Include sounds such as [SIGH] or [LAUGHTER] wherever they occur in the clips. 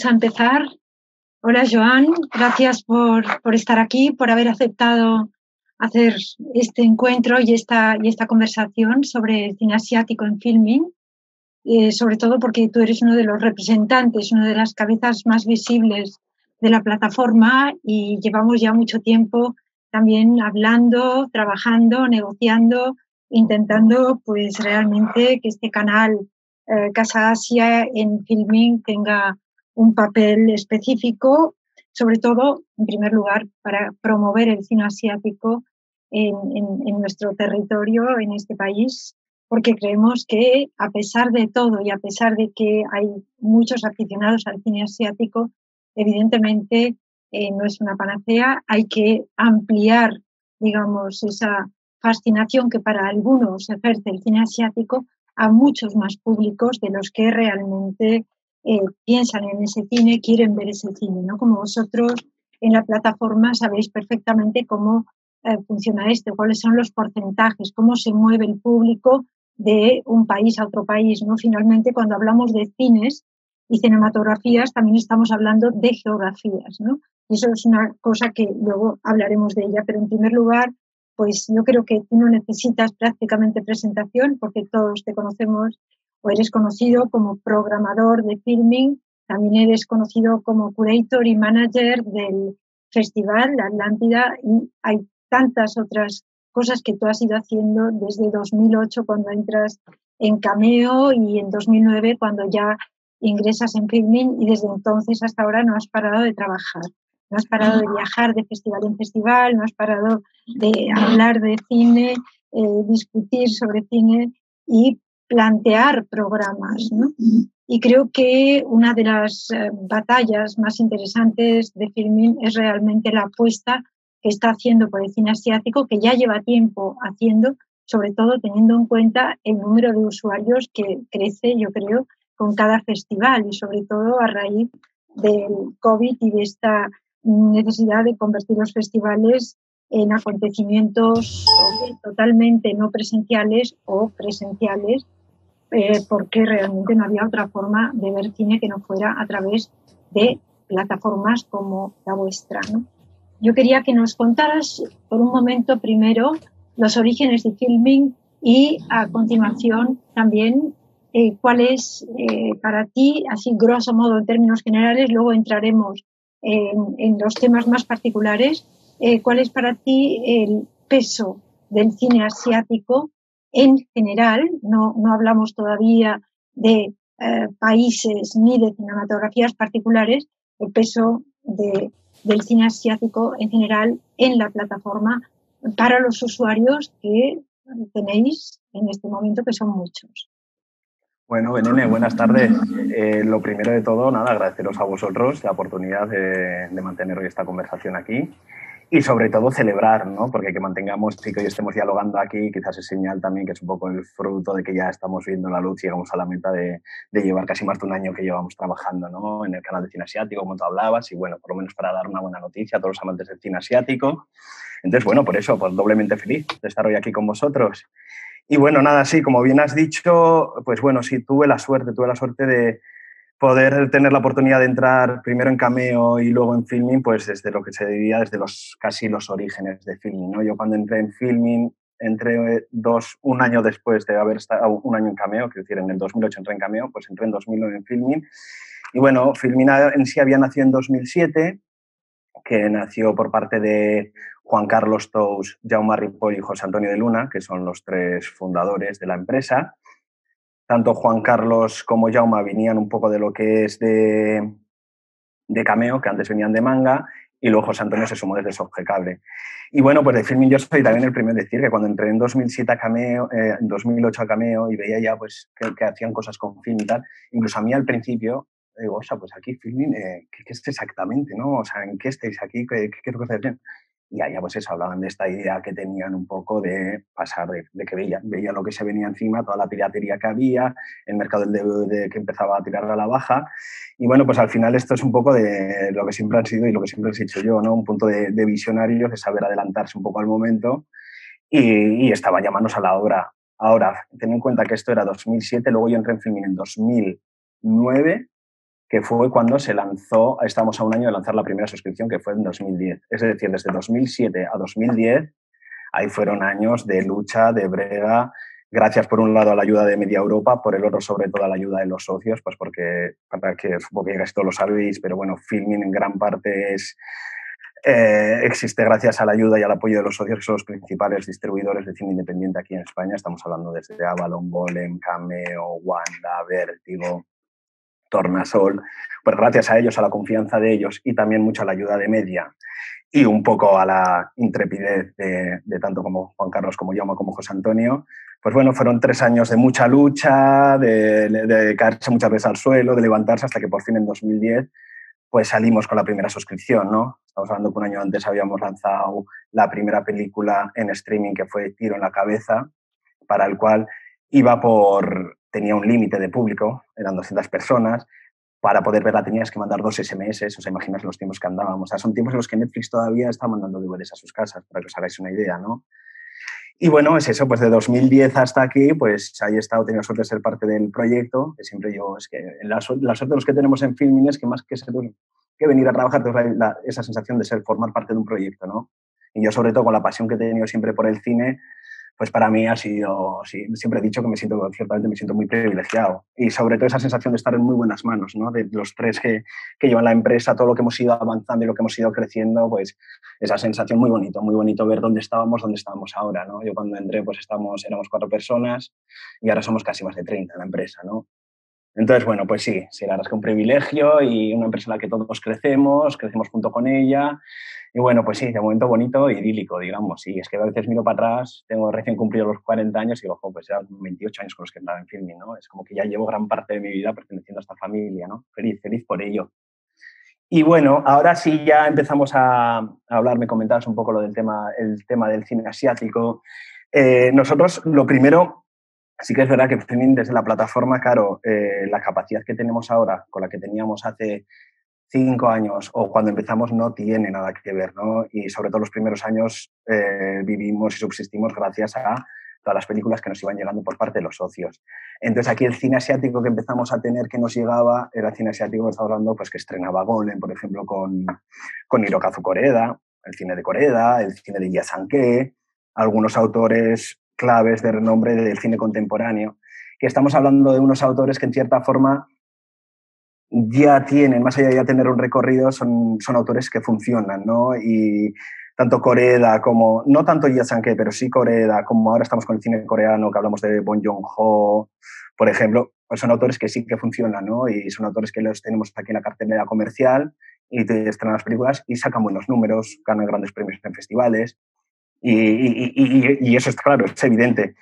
vamos a empezar. Hola Joan, gracias por, por, estar aquí, por haber aceptado hacer este encuentro y esta, y esta conversación sobre el cine asiático en filming, eh, sobre todo porque tú eres uno de los representantes, una de las cabezas más visibles de la plataforma y llevamos ya mucho tiempo también hablando, trabajando, negociando, intentando pues realmente que este canal eh, Casa Asia en filming tenga un papel específico, sobre todo, en primer lugar, para promover el cine asiático en, nuestro territorio, en este país, porque creemos que a pesar de todo y a pesar de que hay muchos aficionados al cine asiático, evidentemente eh, no es una panacea, hay que ampliar, digamos, esa fascinación que para algunos ejerce el cine asiático a muchos más públicos de los que realmente eh, piensan en ese cine, quieren ver ese cine, ¿no? Como vosotros en la plataforma sabéis perfectamente cómo eh, funciona esto, cuáles son los porcentajes, cómo se mueve el público de un país a otro país, ¿no? Finalmente, cuando hablamos de cines y cinematografías, también estamos hablando de geografías, ¿no? Y eso es una cosa que luego hablaremos de ella, pero en primer lugar, pues yo creo que tú no necesitas prácticamente presentación porque todos te conocemos o eres conocido como programador de filming, también eres conocido como curator y manager del festival La Atlántida y hay tantas otras cosas que tú has ido haciendo desde 2008 cuando entras en Cameo y en 2009 cuando ya ingresas en filming y desde entonces hasta ahora no has parado de trabajar. No has parado de viajar de festival en festival, no has parado de hablar de cine, eh, discutir sobre cine y plantear programas. ¿no? Y creo que una de las eh, batallas más interesantes de Filmin es realmente la apuesta que está haciendo por el cine asiático, que ya lleva tiempo haciendo, sobre todo teniendo en cuenta el número de usuarios que crece, yo creo, con cada festival y sobre todo a raíz del COVID y de esta necesidad de convertir los festivales en acontecimientos totalmente no presenciales o presenciales eh, porque realmente no había otra forma de ver cine que no fuera a través de plataformas como la vuestra. Yo quería que nos contaras por un momento primero los orígenes de filming y a continuación también eh, cuál es eh, para ti, así grosso modo en términos generales, luego entraremos en, en los temas más particulares, cuál es para ti el peso del cine asiático en general, no, no hablamos todavía de eh, países ni de cinematografías particulares, el peso de, del cine asiático en general en la plataforma para los usuarios que tenéis en este momento, que son muchos. Bueno, Benene, buenas tardes. Eh, lo primero de todo, nada, agradeceros a vosotros la oportunidad de, de mantener hoy esta conversación aquí y sobre todo celebrar, ¿no? Porque que mantengamos y que hoy estemos dialogando aquí, quizás es señal también que es un poco el fruto de que ya estamos viendo la luz llegamos a la meta de, de, llevar casi más de un año que llevamos trabajando, ¿no? En el canal de cine asiático, como tú hablabas, y bueno, por lo menos para dar una buena noticia a todos los amantes del cine asiático. Entonces, bueno, por eso, pues doblemente feliz de estar hoy aquí con vosotros. Y bueno, nada, sí, como bien has dicho, pues bueno, sí, tuve la suerte, tuve la suerte de, poder tener la oportunidad de entrar primero en Cameo y luego en Filming, pues desde lo que se diría desde los casi los orígenes de Filming. ¿no? Yo cuando entré en Filming, entré dos, un año después de haber estado un año en Cameo, que decir, en el 2008 entré en Cameo, pues entré en 2009 en Filming. Y bueno, Filming en sí había nacido en 2007, que nació por parte de Juan Carlos Tous, Jaume Ripoll y José Antonio de Luna, que son los tres fundadores de la empresa tanto Juan Carlos como Jauma venían un poco de lo que es de, de cameo, que antes venían de manga, y luego José Antonio se sumó desde Cable. Y bueno, pues de filming yo soy también el primero en decir que cuando entré en 2007 a Cameo, eh, en 2008 a Cameo y veía ya pues que, hacían cosas con film y tal, incluso a mí al principio digo, o sea, pues aquí filming, eh, ¿qué, ¿qué, es exactamente, no? O sea, ¿en qué estáis aquí? ¿Qué, qué, qué? Y allá pues eso, hablaban de esta idea que tenían un poco de pasar, de, que veían, veían lo que se venía encima, toda la piratería que había, el mercado del DVD que empezaba a tirar a la baja. Y bueno, pues al final esto es un poco de lo que siempre han sido y lo que siempre he hecho yo, ¿no? Un punto de, de visionarios, de saber adelantarse un poco al momento y, y estaba llamándose a la obra. Ahora, ten en cuenta que esto era 2007, luego yo entré en filming en 2009 que fue cuando se lanzó, estamos a un año de lanzar la primera suscripción, que fue en 2010. Es decir, desde 2007 a 2010, ahí fueron años de lucha, de brega, gracias por un lado a la ayuda de Media Europa, por el otro sobre todo a la ayuda de los socios, pues porque, para que supongo que casi todos lo sabéis, pero bueno, Filming en gran parte es, eh, existe gracias a la ayuda y al apoyo de los socios, que son los principales distribuidores de cine independiente aquí en España. Estamos hablando desde Avalon, Golem, Cameo, Wanda, Vértigo, Tornasol. Pues gracias a ellos, a la confianza de ellos y también mucho a la ayuda de Media y un poco a la intrepidez de, tanto como Juan Carlos como yo, como José Antonio, pues bueno, fueron tres años de mucha lucha, de, de, caerse muchas veces al suelo, de levantarse hasta que por fin en 2010 pues salimos con la primera suscripción, ¿no? Estamos hablando que un año antes habíamos lanzado la primera película en streaming que fue Tiro en la cabeza, para el cual iba por, tenía un límite de público, eran 200 personas, para poder verla tenías que mandar dos SMS, o sea, imaginas los tiempos que andábamos. O sea, son tiempos en los que Netflix todavía está mandando DVDs a sus casas, para que os hagáis una idea, ¿no? Y bueno, es eso, pues de 2010 hasta aquí, pues ahí he estado, he tenido suerte de ser parte del proyecto, que siempre yo, es que la, suerte de los que tenemos en Filming es que más que, ser, que venir a trabajar, esa sensación de ser, formar parte de un proyecto, ¿no? Y yo sobre todo con la pasión que he tenido siempre por el cine, pues para mí ha sido, sí, siempre he dicho que me siento, ciertamente me siento muy privilegiado. Y sobre todo esa sensación de estar en muy buenas manos, ¿no? De los tres que, llevan la empresa, todo lo que hemos ido avanzando y lo que hemos ido creciendo, pues esa sensación muy bonito, muy bonito ver dónde estábamos, dónde estábamos ahora, ¿no? Yo cuando entré, pues estamos, éramos cuatro personas y ahora somos casi más de 30 en la empresa, ¿no? Entonces, bueno, pues sí, sí, la verdad es que un privilegio y una empresa en la que todos crecemos, crecemos junto con ella y bueno, pues sí, de momento bonito y idílico, digamos. Y es que a veces miro para atrás, tengo recién cumplido los 40 años y digo, pues eran 28 años con los que andaba en filming, ¿no? Es como que ya llevo gran parte de mi vida perteneciendo a esta familia, ¿no? Feliz, feliz por ello. Y bueno, ahora sí ya empezamos a, hablar, me comentabas un poco lo del tema, el tema del cine asiático. Eh, nosotros, lo primero, sí que es verdad que desde la plataforma, claro, eh, la capacidad que tenemos ahora con la que teníamos hace cinco años o cuando empezamos no tiene nada que ver, ¿no? Y sobre todo los primeros años eh, vivimos y subsistimos gracias a todas las películas que nos iban llegando por parte de los socios. Entonces aquí el cine asiático que empezamos a tener que nos llegaba era el cine asiático que estaba hablando, pues que estrenaba Golem, por ejemplo, con, con Hirokazu Koreda, el cine de Koreda, el cine de Yasanke, algunos autores claves de renombre del cine contemporáneo, que estamos hablando de unos autores que en cierta forma ya tienen, más allá de ya tener un recorrido, son, son autores que funcionan, ¿no? Y tanto Coreda como, no tanto Sanke, pero sí Coreda, como ahora estamos con el cine coreano, que hablamos de Bon Joon-ho, por ejemplo, pues son autores que sí que funcionan, ¿no? Y son autores que los tenemos aquí en la cartelera comercial y te estrenan las películas y sacan buenos números, ganan grandes premios en festivales. Y, y, y, y, eso es claro, es evidente.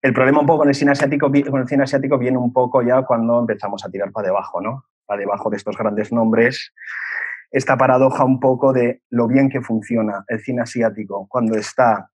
El problema un poco con el cine asiático, con el cine asiático viene un poco ya cuando empezamos a tirar para debajo, ¿no? Debajo de estos grandes nombres, esta paradoja un poco de lo bien que funciona el cine asiático cuando está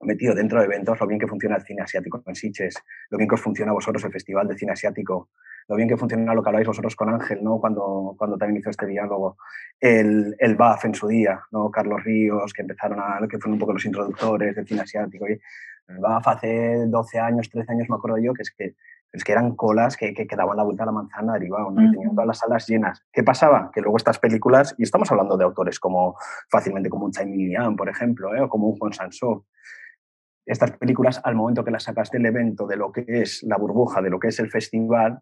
metido dentro de eventos, lo bien que funciona el cine asiático en Sitges, lo bien que os funciona a vosotros el Festival de Cine Asiático, lo bien que funciona lo que habláis vosotros con Ángel, ¿no? cuando, cuando también hizo este diálogo, el, el BAF en su día, ¿no? Carlos Ríos, que empezaron a, que fueron un poco los introductores del cine asiático. Y el BAF hace 12 años, 13 años, me acuerdo yo, que es que es que eran colas que, que, daban la vuelta a la manzana derivado, ¿no? tenían todas las salas llenas. ¿Qué pasaba? Que luego estas películas, y estamos hablando de autores como fácilmente como un Chai Liang, por ejemplo, ¿eh? o como un Juan Sansó, estas películas, al momento que las sacas del evento, de lo que es la burbuja, de lo que es el festival,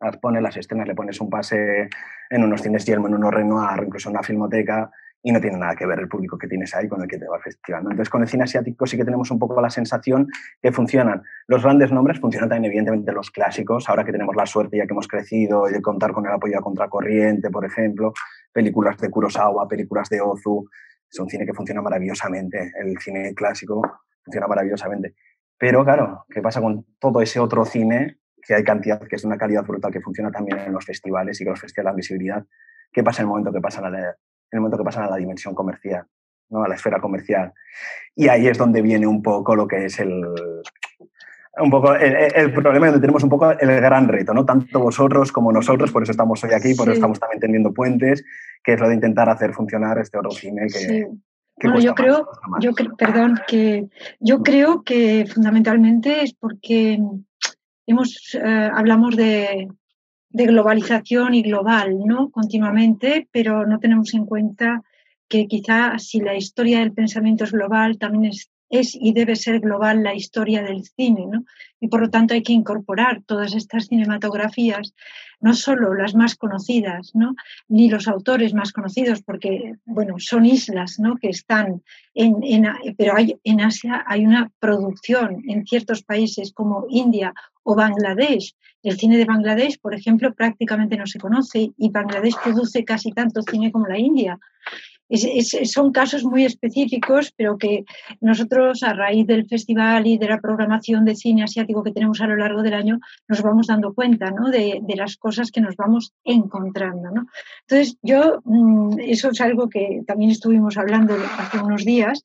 las pones las escenas, le pones un pase en unos cines Yelmo, en unos Renoir, incluso en una filmoteca, y no tiene nada que ver el público que tienes ahí con el que te va al festival. Entonces, con el cine asiático sí que tenemos un poco la sensación que funcionan los grandes nombres, funcionan también evidentemente los clásicos, ahora que tenemos la suerte ya que hemos crecido y de contar con el apoyo a Contracorriente, por ejemplo, películas de Kurosawa, películas de Ozu, es un cine que funciona maravillosamente, el cine clásico funciona maravillosamente. Pero claro, ¿qué pasa con todo ese otro cine que hay cantidad, que es de una calidad brutal, que funciona también en los festivales y que los festivales dan visibilidad? ¿Qué pasa en el momento que pasan a la, en el momento que pasan a la dimensión comercial, ¿no? a la esfera comercial. Y ahí es donde viene un poco lo que es el, un poco el, problema donde tenemos un poco el gran reto, ¿no? Tanto vosotros como nosotros, por eso estamos hoy aquí, por eso estamos también tendiendo puentes, que es lo de intentar hacer funcionar este otro cine que, bueno, yo creo, yo perdón, que yo creo que fundamentalmente es porque hemos, eh, hablamos de, de globalización y global, ¿no? Continuamente, pero no tenemos en cuenta que quizá si la historia del pensamiento es global, también es es y debe ser global la historia del cine, ¿no? Y por lo tanto hay que incorporar todas estas cinematografías, no solo las más conocidas, ¿no? Ni los autores más conocidos, porque, bueno, son islas, ¿no? Que están en, en pero en Asia hay una producción en ciertos países como India o Bangladesh. El cine de Bangladesh, por ejemplo, prácticamente no se conoce y Bangladesh produce casi tanto cine como la India son casos muy específicos, pero que nosotros a raíz del festival y de la programación de cine asiático que tenemos a lo largo del año, nos vamos dando cuenta ¿no? de, las cosas que nos vamos encontrando. ¿no? Entonces, yo, mm, eso es algo que también estuvimos hablando hace unos días,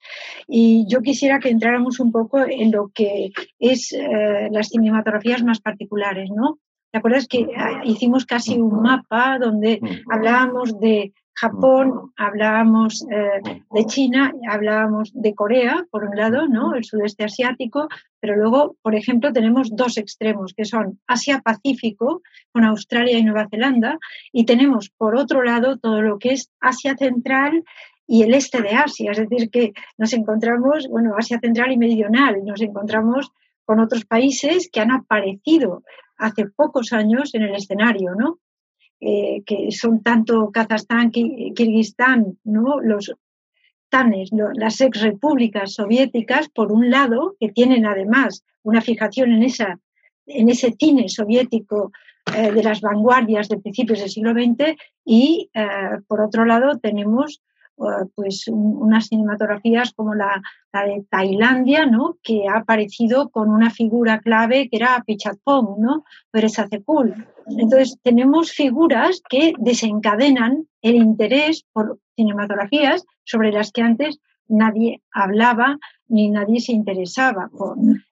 y yo quisiera que entráramos un poco en lo que es eh, las cinematografías más particulares, ¿no? ¿Te acuerdas que ah, hicimos casi un mapa donde hablábamos de Japón, hablábamos eh, de China, hablábamos de Corea, por un lado, ¿no? el sudeste asiático, pero luego, por ejemplo, tenemos dos extremos, que son Asia-Pacífico, con Australia y Nueva Zelanda, y tenemos, por otro lado, todo lo que es Asia Central y el este de Asia, es decir, que nos encontramos, bueno, Asia Central y Meridional, nos encontramos con otros países que han aparecido hace pocos años en el escenario, ¿no? Eh, que son tanto Kazajstán, Kirguistán, ¿no? los TANES, las ex repúblicas soviéticas, por un lado, que tienen además una fijación en, esa, en ese cine soviético eh, de las vanguardias de principios del siglo XX, y eh, por otro lado tenemos pues unas cinematografías como la, de Tailandia, ¿no? que ha aparecido con una figura clave que era Pichatpong, ¿no? Cepul. Entonces, tenemos figuras que desencadenan el interés por cinematografías sobre las que antes nadie hablaba ni nadie se interesaba.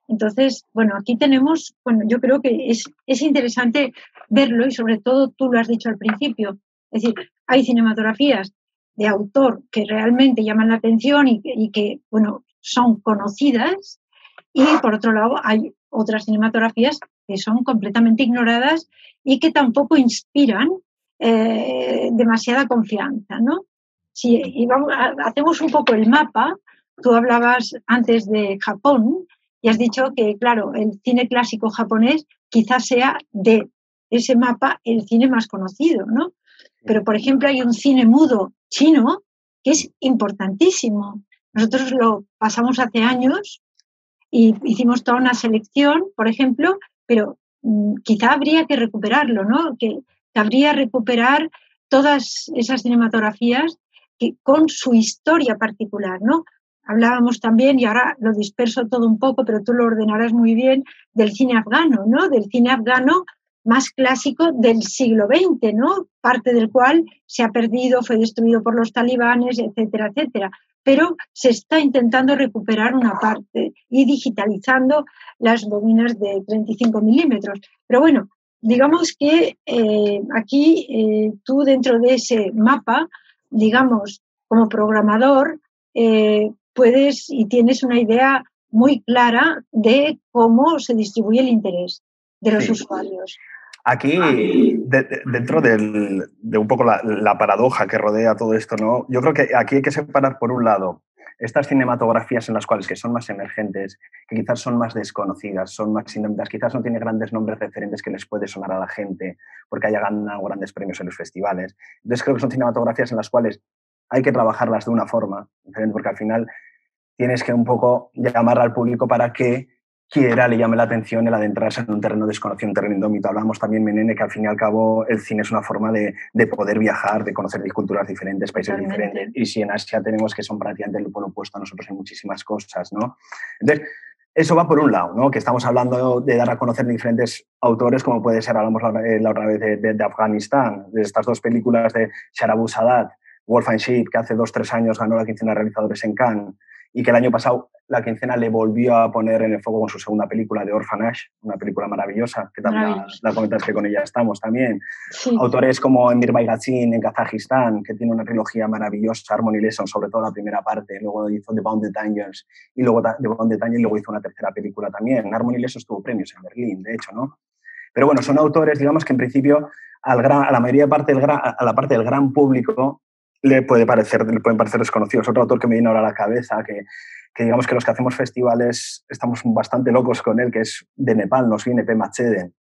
Entonces, bueno, aquí tenemos, bueno, yo creo que es, es interesante verlo y sobre todo tú lo has dicho al principio. Es decir, hay cinematografías de autor que realmente llaman la atención y, que, bueno, son conocidas. Y por otro lado, hay otras cinematografías que son completamente ignoradas y que tampoco inspiran eh, demasiada confianza, ¿no? Si hacemos un poco el mapa, tú hablabas antes de Japón y has dicho que, claro, el cine clásico japonés quizás sea de ese mapa el cine más conocido, ¿no? Pero, por ejemplo, hay un cine mudo chino que es importantísimo. Nosotros lo pasamos hace años y hicimos toda una selección, por ejemplo, pero mm, quizá habría que recuperarlo, ¿no? Que habría recuperar todas esas cinematografías que, con su historia particular, ¿no? Hablábamos también, y ahora lo disperso todo un poco, pero tú lo ordenarás muy bien, del cine afgano, ¿no? Del cine afgano más clásico del siglo XX, ¿no? Parte del cual se ha perdido, fue destruido por los talibanes, etcétera, etcétera. Pero se está intentando recuperar una parte y digitalizando las bobinas de 35 milímetros. Pero bueno, digamos que eh, aquí eh, tú dentro de ese mapa, digamos, como programador, eh, puedes y tienes una idea muy clara de cómo se distribuye el interés de los usuarios. Aquí, dentro de un poco la, paradoja que rodea todo esto, ¿no? yo creo que aquí hay que separar, por un lado, estas cinematografías en las cuales que son más emergentes, que quizás son más desconocidas, son más indómitas, quizás no tienen grandes nombres referentes que les puede sonar a la gente porque haya ganado grandes premios en los festivales. Entonces creo que son cinematografías en las cuales hay que trabajarlas de una forma diferente porque al final tienes que un poco llamar al público para que quiera, le llame la atención el adentrarse en un terreno desconocido, un terreno indómito. Hablamos también, Menene, que al fin y al cabo el cine es una forma de, de poder viajar, de conocer culturas diferentes, países diferentes. Y si en Asia tenemos que son prácticamente el polo opuesto a nosotros en muchísimas cosas, ¿no? Entonces, eso va por un lado, ¿no? Que estamos hablando de dar a conocer diferentes autores, como puede ser, hablamos la, eh, otra vez de, de, Afganistán, de estas dos películas de Sharabu Sadat, Wolf and Sheep, que hace dos, tres años ganó la quincena de realizadores en Cannes, y que el año pasado la quincena le volvió a poner en el foco con su segunda película de Orphanage, una película maravillosa, que también la, comentas que con ella estamos también. Autores como Emir Baygazin en Kazajistán, que tiene una trilogía maravillosa, Harmony Lesson, sobre todo la primera parte, luego hizo The Bounded Angels y luego The Bounded Angels, y luego hizo una tercera película también. Harmony Lesson tuvo premios en Berlín, de hecho, ¿no? Pero bueno, son autores, digamos, que en principio al gran, a la mayoría parte del gran, a la parte del gran público le, puede parecer, le pueden parecer desconocidos. Otro autor que me viene ahora a la cabeza, que, que digamos que los que hacemos festivales estamos bastante locos con él, que es de Nepal, nos viene P. Macheden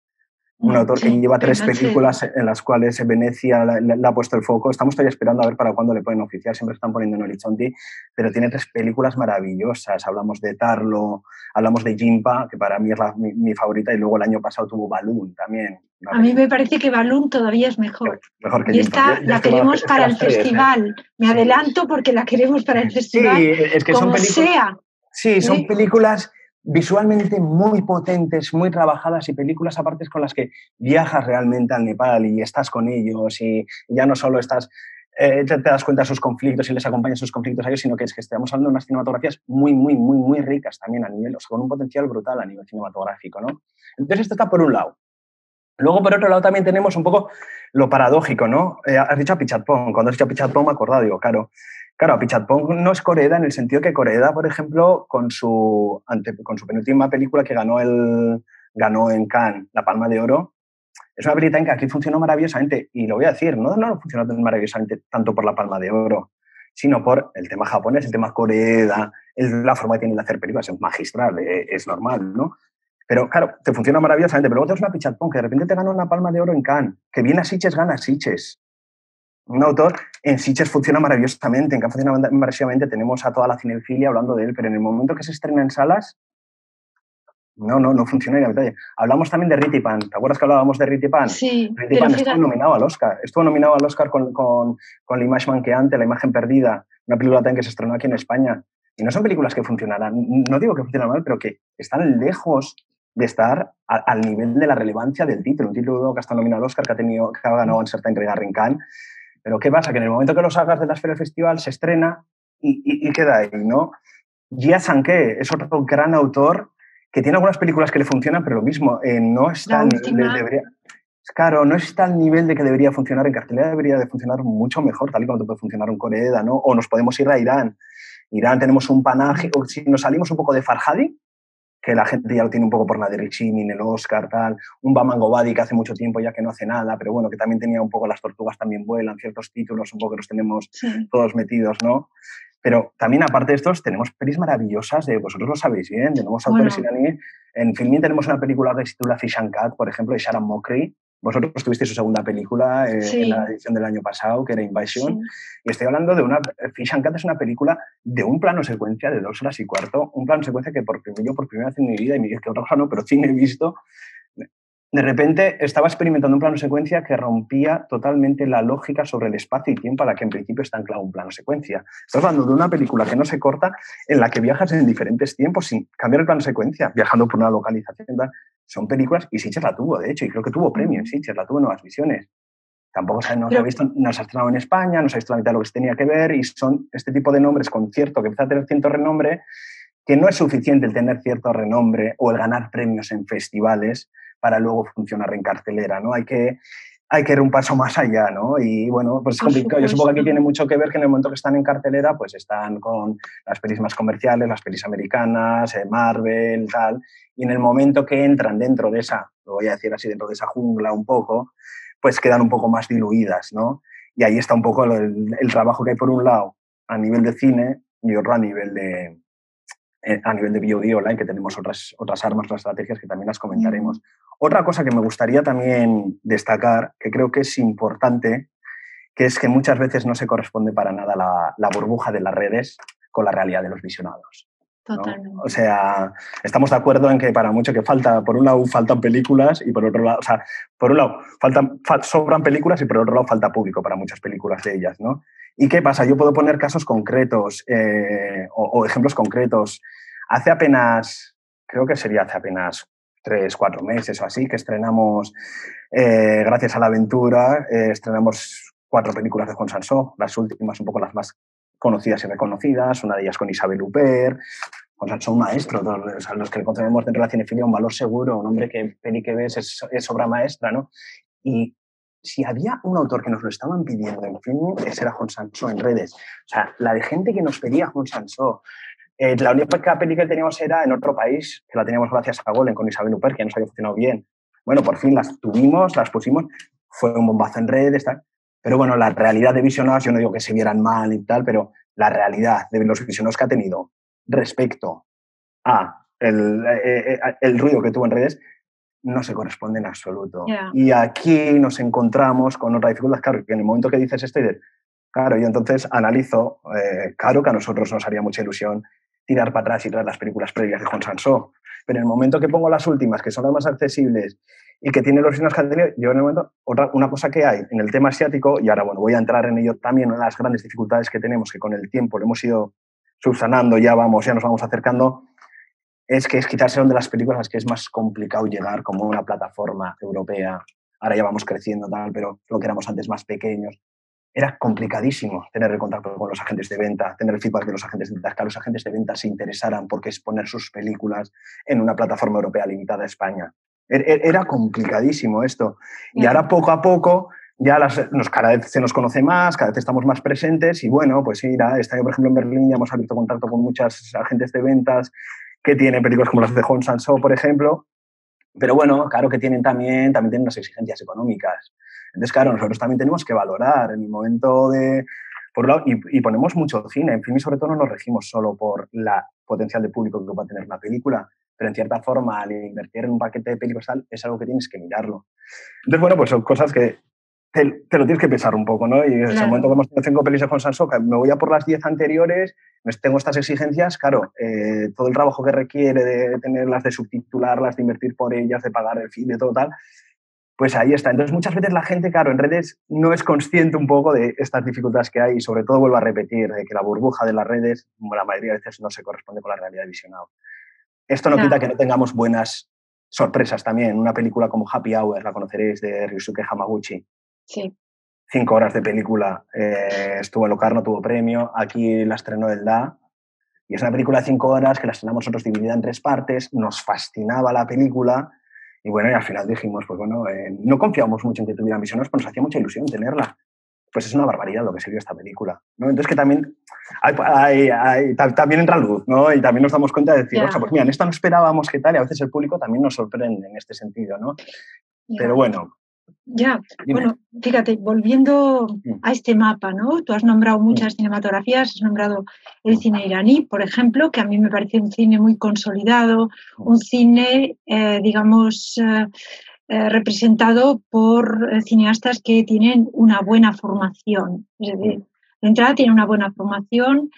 un autor que lleva tres películas en las cuales Venecia le, ha puesto el foco. Estamos todavía esperando a ver para cuándo le pueden oficiar, siempre están poniendo en Horizonte, pero tiene tres películas maravillosas. Hablamos de Tarlo, hablamos de Jimpa, que para mí es mi, favorita, y luego el año pasado tuvo Balloon también. A mí me parece que Balloon todavía es mejor. mejor que y esta la queremos para el festival. Me adelanto porque la queremos para el festival. Sí, es que son películas. Sea. Sí, son películas visualmente muy potentes, muy trabajadas y películas aparte con las que viajas realmente al Nepal y estás con ellos y ya no solo estás, eh, te, das cuenta de sus conflictos y les acompañas sus conflictos a ellos, sino que es que estamos hablando de unas cinematografías muy, muy, muy, muy ricas también a nivel, o sea, con un potencial brutal a nivel cinematográfico, ¿no? Entonces esto está por un lado. Luego, por otro lado, también tenemos un poco lo paradójico, ¿no? Eh, has dicho a Pichatpong. Cuando has dicho a Pichatpong me he acordado, digo, claro, Claro, Pichatpong no es Coreda en el sentido que Coreda, por ejemplo, con su, ante, con su penúltima película que ganó, el, ganó en Cannes, La Palma de Oro, es una película en que aquí funcionó maravillosamente. Y lo voy a decir, no, no funcionó maravillosamente tanto por La Palma de Oro, sino por el tema japonés, el tema Coreda, la forma que tiene de hacer películas es magistral, eh, es, normal, ¿no? Pero claro, te funciona maravillosamente, pero luego tienes una Pichatpong que de repente te gana una palma de oro en Cannes, que viene a Siches, gana a Siches un autor, en Sitges funciona maravillosamente, en Cannes funciona maravillosamente, tenemos a toda la cinefilia hablando de él, pero en el momento que se estrena en salas, no, no, no funciona ni a detalle. Hablamos también de Ritipan, ¿te acuerdas que hablábamos de Ritipan? Sí. Ritipan estuvo nominado al Oscar, estuvo nominado al Oscar con, con, con La imagen manqueante, La imagen perdida, una película también que se estrenó aquí en España. Y no son películas que funcionarán, no digo que funcionan mal, pero que están lejos de estar al nivel de la relevancia del título. Un título que está nominado al Oscar, que ha, tenido, que ha ganado en Certain en pero ¿qué pasa? Que en el momento que lo sacas de la esfera del festival se estrena y, queda ahí, ¿no? Jia Sanke es otro gran autor que tiene algunas películas que le funcionan, pero lo mismo, eh, no está al nivel, debería, claro, no está al nivel de que debería funcionar en cartelera, debería de funcionar mucho mejor, tal y como puede funcionar un Corea, ¿no? O nos podemos ir a Irán. Irán tenemos un panaje, o si nos salimos un poco de Farhadi, que la gente ya lo tiene un poco por Richini, en el Oscar, tal. Un Baman Gobadi que hace mucho tiempo ya que no hace nada, pero bueno, que también tenía un poco las tortugas también vuelan, ciertos títulos, un poco que los tenemos todos metidos, ¿no? Pero también, aparte de estos, tenemos pelis maravillosas de, vosotros lo sabéis bien, de nuevos autores iraníes. En Filmin tenemos una película que se titula Fish and Cat, por ejemplo, de Sharon Mokri, vosotros tuvisteis su segunda película eh, en la edición del año pasado, que era Invasion. Y estoy hablando de una. Fish and Cat es una película de un plano secuencia de dos horas y cuarto. Un plano secuencia que por, yo por primera vez en mi vida, y me dice que otra cosa no, pero sí he visto. De repente estaba experimentando un plano secuencia que rompía totalmente la lógica sobre el espacio y tiempo a la que en principio está anclado un plano secuencia. Estás hablando de una película que no se corta, en la que viajas en diferentes tiempos sin cambiar el plano secuencia, viajando por una localización son películas, y Sitges la tuvo, de hecho, y creo que tuvo premio en Sitges, la tuvo en Nuevas Visiones. Tampoco se, no, se ha visto, no se ha estrenado en España, no se ha visto la mitad de lo que se tenía que ver, y son este tipo de nombres con cierto, que empieza a tener cierto renombre, que no es suficiente el tener cierto renombre o el ganar premios en festivales para luego funcionar en cartelera, ¿no? Hay que, hay que ir un paso más allá, ¿no? Y bueno, pues es complicado. Yo supongo que aquí tiene mucho que ver que en el momento que están en cartelera, pues están con las pelis más comerciales, las pelis americanas, eh, Marvel, tal. Y en el momento que entran dentro de esa, lo voy a decir así, dentro de esa jungla un poco, pues quedan un poco más diluidas, ¿no? Y ahí está un poco el, el trabajo que hay por un lado a nivel de cine y otro a nivel de, a nivel de BOD online, que tenemos otras, otras armas, otras estrategias que también las comentaremos. Otra cosa que me gustaría también destacar, que creo que es importante, que es que muchas veces no se corresponde para nada la, burbuja de las redes con la realidad de los visionados. Totalmente. O sea, estamos de acuerdo en que para mucho que falta, por un lado faltan películas y por otro lado, o sea, por un lado faltan, sobran películas y por otro lado falta público para muchas películas de ellas, ¿no? ¿Y qué pasa? Yo puedo poner casos concretos eh, o, ejemplos concretos. Hace apenas, creo que sería hace apenas tres, cuatro meses o así, que estrenamos, eh, gracias a la aventura, eh, estrenamos cuatro películas de Juan Sansó, las últimas un poco las más conocidas y reconocidas, una de ellas con Isabel Huppert, Juan Sansó un maestro, todos, los que le concebemos dentro de la cinefilia un valor seguro, un hombre que peli que ves es, es obra maestra, ¿no? Y si había un autor que nos lo estaban pidiendo en film, ese era Juan Sansó en redes. O sea, la de gente que nos pedía Juan Sansó, eh, la única peli que teníamos era en otro país, que la teníamos gracias a Golem con Isabel Huppert, que nos había funcionado bien. bueno, por fin las tuvimos, las pusimos, fue un bombazo en redes, tal. Pero bueno, la realidad de visionados, yo no digo que se vieran mal y tal, pero la realidad de los visionados que ha tenido respecto a el, eh, eh, el ruido que tuvo en redes no se corresponde en absoluto. Y aquí nos encontramos con otra dificultad, claro, que en el momento que dices esto, claro, yo entonces analizo, eh, claro que a nosotros nos haría mucha ilusión tirar para atrás y traer las películas previas de Juan Sansó, pero en el momento que pongo las últimas, que son las más accesibles y que tienen los signos que han tenido, yo en el momento, otra, una cosa que hay en el tema asiático, y ahora bueno, voy a entrar en ello también, una de las grandes dificultades que tenemos, que con el tiempo lo hemos ido subsanando, ya vamos, ya nos vamos acercando, es que es quizás ser de las películas a las que es más complicado llegar como una plataforma europea. Ahora ya vamos creciendo tal, pero lo que éramos antes más pequeños. Era complicadísimo tener el contacto con los agentes de venta, tener el feedback de los agentes de venta, que los agentes de venta se interesaran porque exponer sus películas en una plataforma europea limitada a España. Er, er, era complicadísimo esto. Y ahora poco a poco ya las, nos, cada vez se nos conoce más, cada vez estamos más presentes y bueno, pues mira, este año por ejemplo en Berlín ya hemos abierto contacto con muchas agentes de ventas que tienen películas como las de Hong Sanso, por ejemplo, pero bueno, claro que tienen también, también tienen unas exigencias económicas. Entonces, claro, nosotros también tenemos que valorar en el momento de... Por lado, y, ponemos mucho cine. En fin, y sobre todo no nos regimos solo por la potencial de público que va a tener la película, pero en cierta forma al invertir en un paquete de películas tal, es algo que tienes que mirarlo. Entonces, bueno, pues son cosas que te, lo tienes que pensar un poco, ¿no? Y en ese momento que hemos tenido cinco películas con Sansoka, me voy a por las diez anteriores, tengo estas exigencias, claro, eh, todo el trabajo que requiere de tenerlas, de subtitularlas, de invertir por ellas, de pagar el fin, de todo tal, pues ahí está. Entonces, muchas veces la gente, claro, en redes no es consciente un poco de estas dificultades que hay y sobre todo vuelvo a repetir, de que la burbuja de las redes, la mayoría de veces no se corresponde con la realidad de visionado. Esto no quita que no tengamos buenas sorpresas también. Una película como Happy Hour, la conoceréis, de Ryusuke Hamaguchi, Sí. Cinco horas de película. Eh, estuvo en Locarno, tuvo premio. Aquí la estrenó el Da. Y es una película de cinco horas que la estrenamos nosotros dividida en tres partes. Nos fascinaba la película. Y bueno, y al final dijimos, pues bueno, eh, no confiamos mucho en que tuvieran visiones, pero nos hacía mucha ilusión tenerla. Pues es una barbaridad lo que se vio esta película. ¿no? Entonces que también, hay, también entra luz, ¿no? Y también nos damos cuenta de decir, o sea, pues mira, en esta no esperábamos que tal, y a veces el público también nos sorprende en este sentido, ¿no? Pero bueno, ya, bueno, fíjate, volviendo a este mapa, ¿no? Tú has nombrado muchas cinematografías, has nombrado el cine iraní, por ejemplo, que a mí me parece un cine muy consolidado, un cine, eh, digamos, eh, eh, representado por cineastas que tienen una buena formación. Es decir, de entrada tienen una buena formación,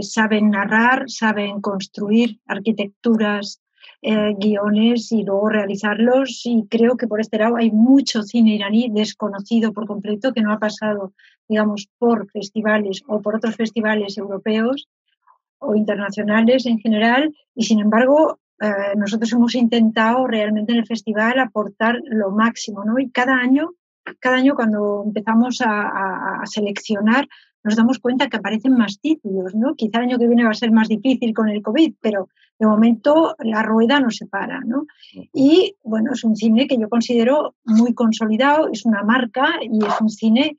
saben narrar, saben construir arquitecturas eh, guiones y luego realizarlos. Y creo que por este lado hay mucho cine iraní desconocido por completo que no ha pasado, digamos, por festivales o por otros festivales europeos o internacionales en general. Y sin embargo, eh, nosotros hemos intentado realmente en el festival aportar lo máximo, ¿no? Y cada año, cada año cuando empezamos a, seleccionar, nos damos cuenta que aparecen más títulos, ¿no? Quizá el año que viene va a ser más difícil con el COVID, pero de momento la rueda no se para, ¿no? Y bueno, es un cine que yo considero muy consolidado, es una marca y es un cine,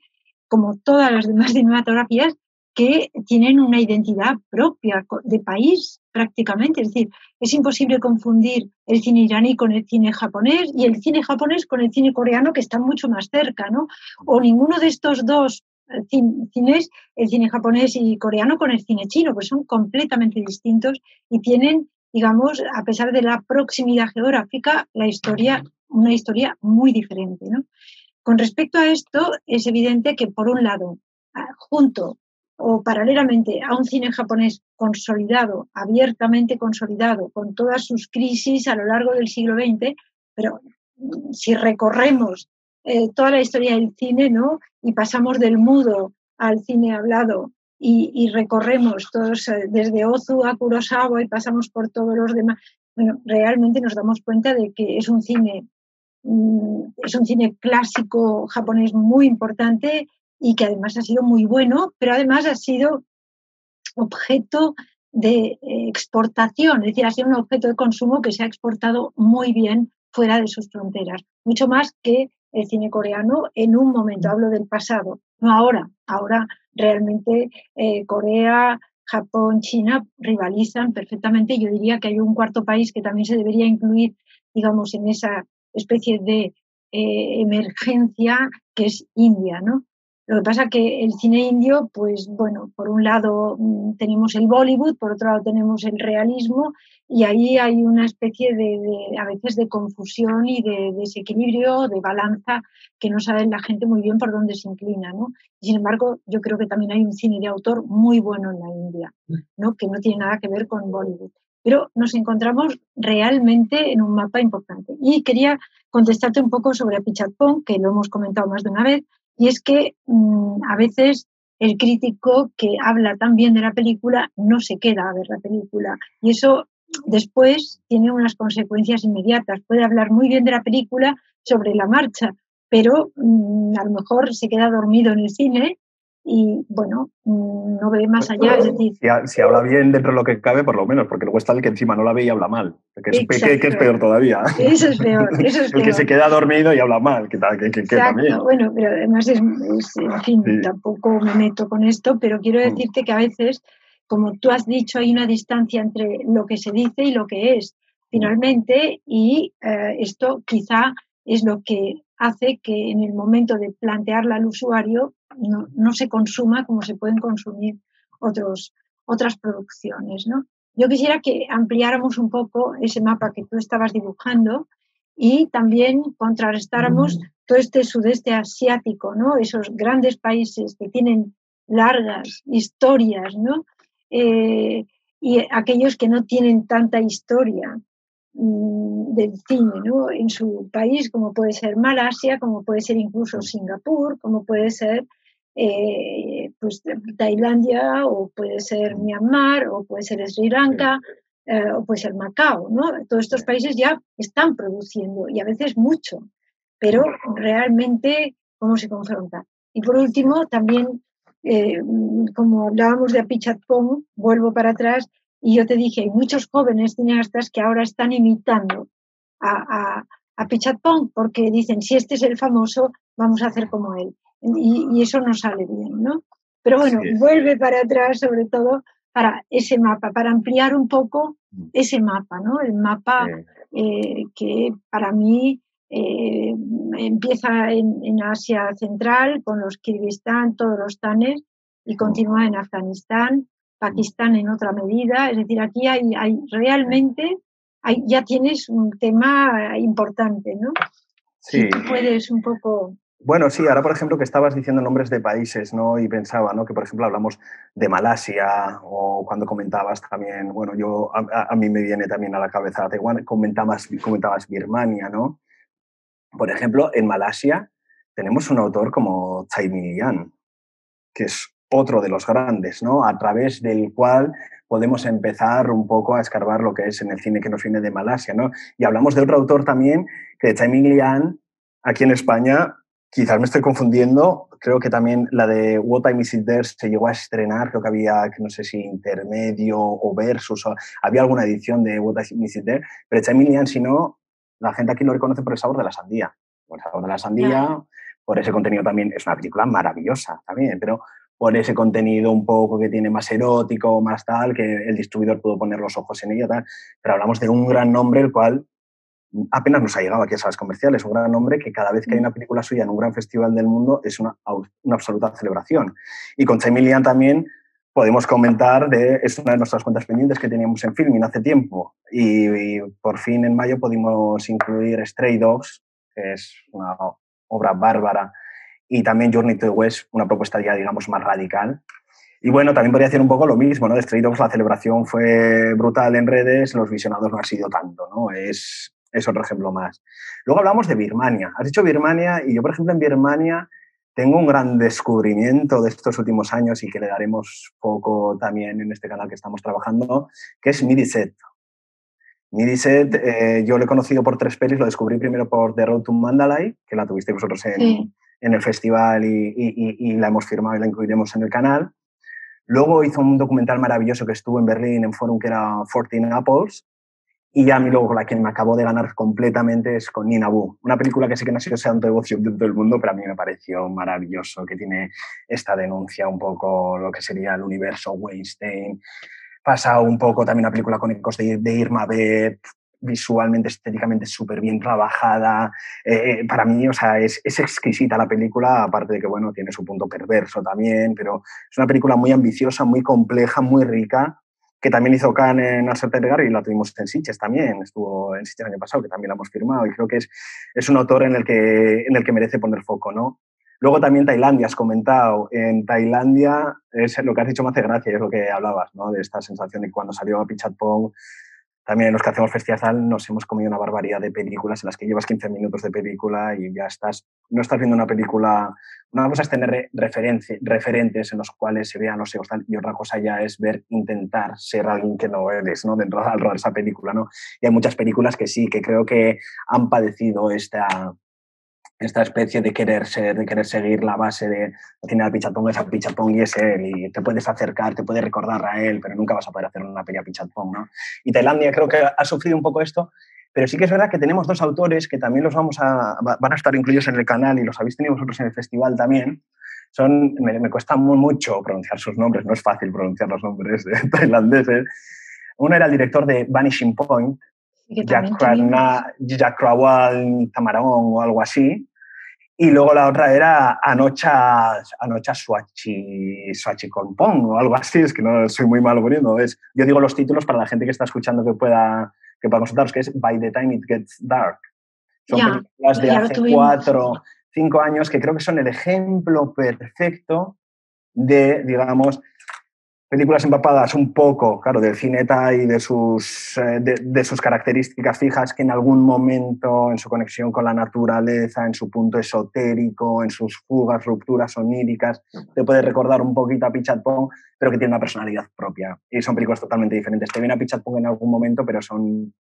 como todas las demás [LAUGHS] cinematografías, que tienen una identidad propia de país prácticamente. Es decir, es imposible confundir el cine iraní con el cine japonés y el cine japonés con el cine coreano que están mucho más cerca, ¿no? O ninguno de estos dos cines, el cine japonés y coreano con el cine chino, pues son completamente distintos y tienen, digamos, a pesar de la proximidad geográfica, la historia, una historia muy diferente. ¿no? Con respecto a esto, es evidente que, por un lado, junto o paralelamente a un cine japonés consolidado, abiertamente consolidado, con todas sus crisis a lo largo del siglo XX, pero si recorremos eh, toda la historia del cine, ¿no? Y pasamos del mudo al cine hablado y, recorremos todos eh, desde Ozu a Kurosawa y pasamos por todos los demás. Bueno, realmente nos damos cuenta de que es un cine, mm, es un cine clásico japonés muy importante y que además ha sido muy bueno, pero además ha sido objeto de exportación, es decir, ha sido un objeto de consumo que se ha exportado muy bien fuera de sus fronteras, mucho más que el cine coreano en un momento, hablo del pasado, no ahora. Ahora realmente eh, Corea, Japón, China rivalizan perfectamente. Yo diría que hay un cuarto país que también se debería incluir, digamos, en esa especie de eh, emergencia que es India, ¿no? Lo que pasa que el cine indio, pues bueno, por un lado mm, tenemos el Bollywood, por otro lado tenemos el realismo y ahí hay una especie de, a veces de confusión y de, desequilibrio, de balanza que no sabe la gente muy bien por dónde se inclina, ¿no? sin embargo, yo creo que también hay un cine de autor muy bueno en la India, ¿no? Que no tiene nada que ver con Bollywood. Pero nos encontramos realmente en un mapa importante. Y quería contestarte un poco sobre Apichatpong, que lo hemos comentado más de una vez, y es que mm, a veces el crítico que habla tan bien de la película no se queda a ver la película. Y eso después tiene unas consecuencias inmediatas. Puede hablar muy bien de la película sobre la marcha, pero mm, a lo mejor se queda dormido en el cine y bueno, mm, no ve más allá. Es decir, si, habla bien dentro de lo que cabe, por lo menos, porque luego está el que encima no la ve y habla mal, que es, que, es peor todavía. Eso es peor. [LAUGHS] Eso es el que se queda dormido y habla mal, que, que, también. Bueno, pero además es, en fin, tampoco me meto con esto, pero quiero mm. decirte que a veces, como tú has dicho, hay una distancia entre lo que se dice y lo que es finalmente, y eh, esto quizá es lo que hace que en el momento de plantearla al usuario no, se consuma como se pueden consumir otros, otras producciones. ¿no? Yo quisiera que ampliáramos un poco ese mapa que tú estabas dibujando y también contrarrestáramos todo este sudeste asiático, ¿no? esos grandes países que tienen largas historias, ¿no? Eh, y aquellos que no tienen tanta historia. Mm, del cine ¿no? en su país, como puede ser Malasia, como puede ser incluso Singapur, como puede ser eh, pues, Tailandia, o puede ser Myanmar, o puede ser Sri Lanka, eh, o puede ser Macao. ¿no? Todos estos países ya están produciendo y a veces mucho, pero realmente, ¿cómo se confronta? Y por último, también, eh, como hablábamos de Apichatpong, vuelvo para atrás, y yo te dije, hay muchos jóvenes cineastas que ahora están imitando a, a, a Pichatpong porque dicen, si este es el famoso, vamos a hacer como él. Y, eso no sale bien, ¿no? Pero bueno, vuelve para atrás sobre todo para ese mapa, para ampliar un poco mm. ese mapa, ¿no? El mapa eh, que para mí eh, empieza en, en, Asia Central con los Kirguistán, todos los Tanes, y mm. continúa en Afganistán, Pakistán en otra medida. Es decir, aquí hay, hay realmente, hay, ya tienes un tema importante, ¿no? Sí. puedes un poco... Bueno, sí, ahora por ejemplo que estabas diciendo nombres de países, ¿no? Y pensaba, ¿no? Que por ejemplo hablamos de Malasia o cuando comentabas también, bueno, yo a, mí me viene también a la cabeza Taiwán, comentabas, comentabas Birmania, ¿no? Por ejemplo, en Malasia tenemos un autor como Tsai Ming-yan, que es otro de los grandes, ¿no? A través del cual podemos empezar un poco a escarbar lo que es en el cine que nos viene de Malasia, ¿no? Y hablamos de otro autor también, que de Tsai Lian, aquí en España, quizás me estoy confundiendo, creo que también la de What I Miss It There se llegó a estrenar, creo que había, no sé si intermedio o versus, había alguna edición de What I Miss It There, pero Lian, si no, la gente aquí lo reconoce por el sabor de la sandía. Por el sabor de la sandía, por ese contenido también, es una película maravillosa también, pero por ese contenido un poco que tiene más erótico, más tal, que el distribuidor pudo poner los ojos en ella, tal. Pero hablamos de un gran nombre, el cual apenas nos ha llegado aquí a salas comerciales, un gran nombre que cada vez que hay una película suya en un gran festival del mundo es una, una absoluta celebración. Y con Chamilian también podemos comentar de, es una de nuestras cuentas pendientes que teníamos en Filming hace tiempo y, por fin en mayo pudimos incluir Stray Dogs, que es una obra bárbara y también Journey to the West, una propuesta ya, digamos, más radical. Y bueno, también podría decir un poco lo mismo, ¿no? De Stray Dogs la celebración fue brutal en redes, los visionados no han sido tanto, ¿no? Es, es otro ejemplo más. Luego hablamos de Birmania. Has dicho Birmania y yo, por ejemplo, en Birmania tengo un gran descubrimiento de estos últimos años y que le daremos poco también en este canal que estamos trabajando, que es Midiset. Midiset, eh, yo lo he conocido por tres pelis, lo descubrí primero por The Road to Mandalay, que la tuvisteis vosotros en, en el festival y, la hemos firmado y la incluiremos en el canal. Luego hizo un documental maravilloso que estuvo en Berlín en Forum que era 14 Apples. Y a mí luego la que me acabó de ganar completamente es con Nina Wu, una película que sé que no ha sido santo devoción de todo el mundo, pero a mí me pareció maravilloso, que tiene esta denuncia un poco lo que sería el universo Weinstein. Pasa un poco también una película con ecos de, de Irma Beth, visualmente, estéticamente súper bien trabajada. Eh, para mí, o sea, es, es, exquisita la película, aparte de que, bueno, tiene su punto perverso también, pero es una película muy ambiciosa, muy compleja, muy rica, que también hizo Khan en Alsertegar y la tuvimos en Sitges también, estuvo en Sitges el año pasado, que también la hemos firmado, y creo que es, es un autor en el, que, en el que merece poner foco, ¿no? Luego también Tailandia, has comentado. En Tailandia, es lo que has dicho me hace gracia, es lo que hablabas, ¿no? De esta sensación de cuando salió Pichatpong, también en los que hacemos festival nos hemos comido una barbaridad de películas en las que llevas 15 minutos de película y ya estás, no estás viendo una película, una cosa es tener referentes en los cuales se vea, no sé, y otra cosa ya es ver, intentar ser alguien que no eres, ¿no? Dentro de esa película. Y hay muchas películas que sí, que creo que han padecido esta, esta especie de querer ser, de querer seguir la base de tiene al Pichatpong, es al Pichatpong y es él, y te puedes acercar, te puedes recordar a él, pero nunca vas a poder hacer una peli a ¿no? Y Tailandia creo que ha sufrido un poco esto, pero sí que es verdad que tenemos dos autores que también los vamos a, van a estar incluidos en el canal y los habéis tenido vosotros en el festival también. Son, me, me cuesta muy mucho pronunciar sus nombres, no es fácil pronunciar los nombres de [LAUGHS] tailandeses. Uno era el director de Vanishing Point, Jack, Krawal Tamarón o algo así, y luego la otra era Anocha, Anocha Suachi, Suachi Compong o algo así, es que no soy muy malo poniendo. Es, yo digo los títulos para la gente que está escuchando que pueda, que pueda consultaros, que es By the Time It Gets Dark. Son películas de hace cuatro, cinco años que creo que son el ejemplo perfecto de, digamos, películas empapadas un poco, claro, del cineta y de sus, eh, de, sus características fijas que en algún momento, en su conexión con la naturaleza, en su punto esotérico, en sus fugas, rupturas oníricas, te puede recordar un poquito a Pichatpong, pero que tiene una personalidad propia. Y son películas totalmente diferentes. Te viene a Pichatpong en algún momento, pero son,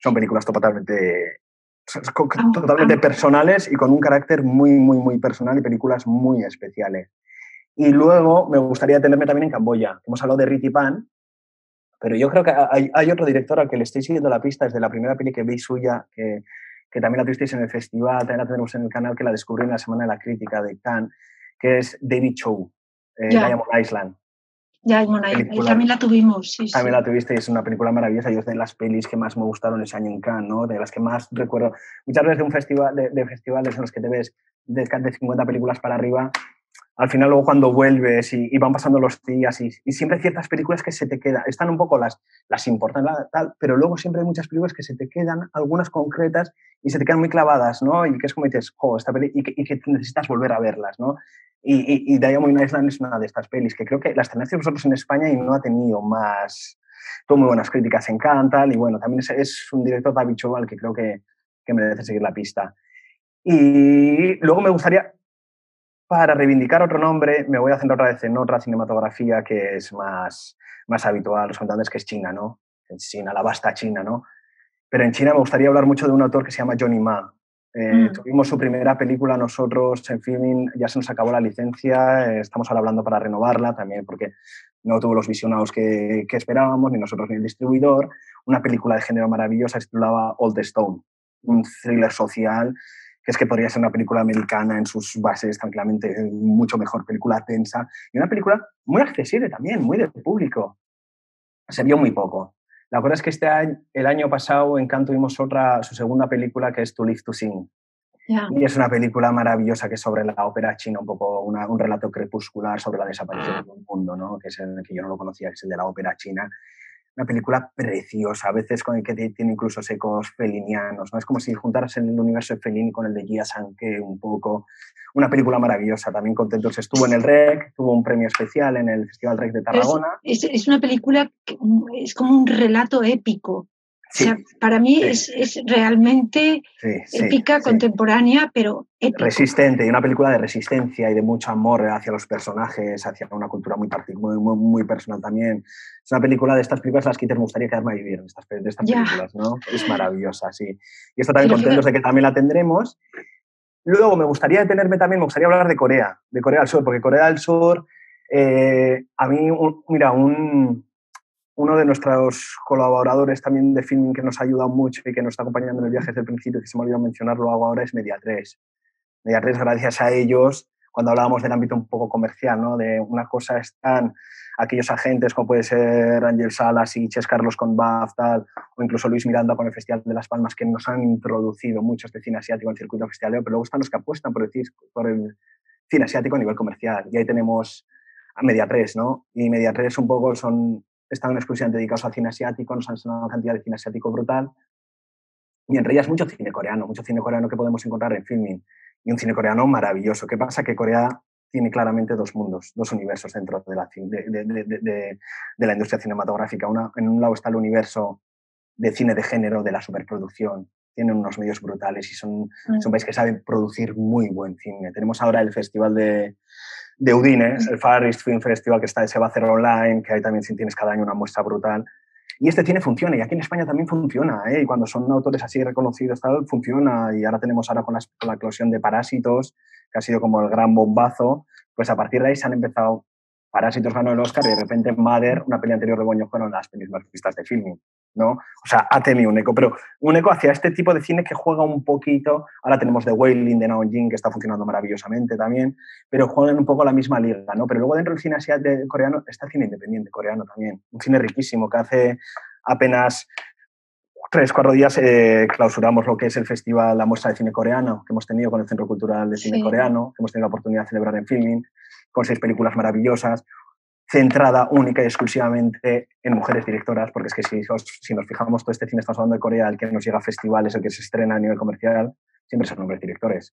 son películas totalmente totalmente personales y con un carácter muy, muy, muy personal y películas muy especiales. Y luego me gustaría tenerme también en Camboya. Hemos hablado de Riti Pan, pero yo creo que hay, hay, otro director al que le estoy siguiendo la pista desde la primera peli que vi suya, que, que, también la tuvisteis en el festival, también la tenemos en el canal, que la descubrí en la Semana de la Crítica de Cannes, que es David Chow, eh, Diamond Island. Diamond Island, también la tuvimos. Sí, también la tuviste es una película maravillosa. Yo es de las pelis que más me gustaron ese año en Cannes, ¿no? de las que más recuerdo. Muchas veces de un festival, de, de festivales en los que te ves de, de 50 películas para arriba, al final luego cuando vuelves y, van pasando los días y, siempre hay ciertas películas que se te quedan, están un poco las, las importantes, tal, pero luego siempre hay muchas películas que se te quedan, algunas concretas, y se te quedan muy clavadas, ¿no? Y que es como dices, jo, esta peli, y que, y que necesitas volver a verlas, ¿no? Y, y, Diamond Island es una de estas pelis que creo que las tenéis vosotros en España y no ha tenido más, tuvo muy buenas críticas en Cantal, y bueno, también es, es un director David Choval que creo que, que merece seguir la pista. Y luego me gustaría, para reivindicar otro nombre, me voy a centrar otra vez en otra cinematografía que es más, más habitual, los contantes, que es China, ¿no? En China, la vasta China, ¿no? Pero en China me gustaría hablar mucho de un autor que se llama Johnny Ma. Eh, mm. Tuvimos su primera película nosotros en filming, ya se nos acabó la licencia, eh, estamos ahora hablando para renovarla también porque no tuvo los visionados que, que, esperábamos, ni nosotros ni el distribuidor. Una película de género maravillosa, se titulaba Old Stone, un thriller social que es que podría ser una película americana en sus bases tranquilamente, eh, mucho mejor, película tensa, y una película muy accesible también, muy de público. Se vio muy poco. La verdad es que este año, el año pasado en Cannes tuvimos otra, su segunda película que es To Live to Sing. Y es una película maravillosa que es sobre la ópera china, un poco un relato crepuscular sobre la desaparición de un mundo, ¿no? que es el que yo no lo conocía, que es el de la ópera china una película preciosa, a veces con el que tiene incluso secos felinianos, ¿no? Es como si juntaras el universo de Fellini con el de Gia Sanke un poco. Una película maravillosa, también contentos. Estuvo en el REC, tuvo un premio especial en el Festival REC de Tarragona. Es, es, una película, que es como un relato épico para mí es, es, realmente épica, contemporánea, pero Resistente, y una película de resistencia y de mucho amor hacia los personajes, hacia una cultura muy, muy, muy, personal también. Es una película de estas películas las que te gustaría quedarme a vivir, de estas, de estas películas, ¿no? Es maravillosa, sí. Y esto también contentos de que también la tendremos. Luego me gustaría detenerme también, me gustaría hablar de Corea, de Corea del Sur, porque Corea del Sur, eh, a mí, mira, un, uno de nuestros colaboradores también de filming que nos ha ayudado mucho y que nos está acompañando en el viaje desde el principio, que se me olvidó mencionarlo ahora, es Media 3. Media 3, gracias a ellos, cuando hablábamos del ámbito un poco comercial, ¿no? De una cosa están aquellos agentes como puede ser Ángel Salas y Ches Carlos con tal, o incluso Luis Miranda con el Festival de Las Palmas, que nos han introducido mucho este cine asiático en el circuito festivalero, pero luego están los que apuestan por el, por el cine asiático a nivel comercial. Y ahí tenemos a Media 3, ¿no? Y Media 3 un poco son, están exclusivamente dedicados al cine asiático, nos han enseñado una cantidad de cine asiático brutal. Y en realidad es mucho cine coreano, mucho cine coreano que podemos encontrar en filming y un cine coreano maravilloso. ¿Qué pasa? Que Corea tiene claramente dos mundos, dos universos dentro de la, de, la industria cinematográfica. Una, en un lado está el universo de cine de género, de la superproducción. Tienen unos medios brutales y son, mm. son países que saben producir muy buen cine. Tenemos ahora el Festival de, de Udine, mm. el Far East Film Festival que está, se va a hacer online, que ahí también tienes cada año una muestra brutal. Y este cine funciona, y aquí en España también funciona, ¿eh? y cuando son autores así reconocidos, tal, funciona, y ahora tenemos ahora con la, con la eclosión de Parásitos, que ha sido como el gran bombazo, pues a partir de ahí se han empezado, Parásitos ganó el Oscar y de repente Mother, una peli anterior de Boño, fueron las pelis más vistas de filming. ¿No? O sea, ha tenido un eco, pero un eco hacia este tipo de cine que juega un poquito, ahora tenemos The Wailing de Naon que está funcionando maravillosamente también, pero juegan un poco la misma liga, ¿no? Pero luego dentro del cine asiático coreano está el cine independiente coreano también, un cine riquísimo que hace apenas tres, cuatro días eh, clausuramos lo que es el festival, la muestra de cine coreano que hemos tenido con el Centro Cultural de Cine Coreano, que hemos tenido la oportunidad de celebrar en filming, con seis películas maravillosas, centrada única y exclusivamente en mujeres directoras, porque es que si, si nos fijamos, todo este cine estamos hablando de Corea, el que nos llega a festivales, el que se estrena a nivel comercial, siempre son hombres directores.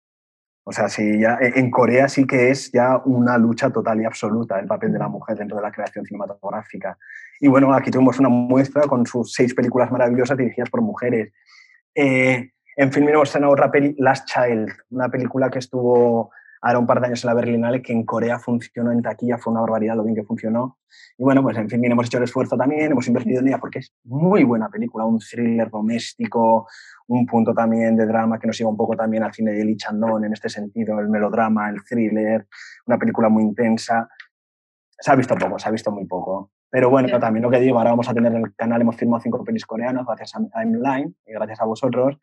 O sea, si ya en Corea sí que es ya una lucha total y absoluta el papel de la mujer dentro de la creación cinematográfica. Y bueno, aquí tuvimos una muestra con sus seis películas maravillosas dirigidas por mujeres. Eh, en fin, hemos estrenado otra peli, Last Child, una película que estuvo ahora un par de años en la Berlinale, que en Corea funcionó en taquilla, fue una barbaridad lo bien que funcionó. Y bueno, pues en fin, hemos hecho el esfuerzo también, hemos invertido en ella porque es muy buena película, un thriller doméstico, un punto también de drama que nos lleva un poco también al cine de Lee Chandon en este sentido, el melodrama, el thriller, una película muy intensa. Se ha visto poco, se ha visto muy poco. Pero bueno, también lo que digo, ahora vamos a tener en el canal, hemos filmado cinco pelis coreanas gracias a Timeline y gracias a vosotros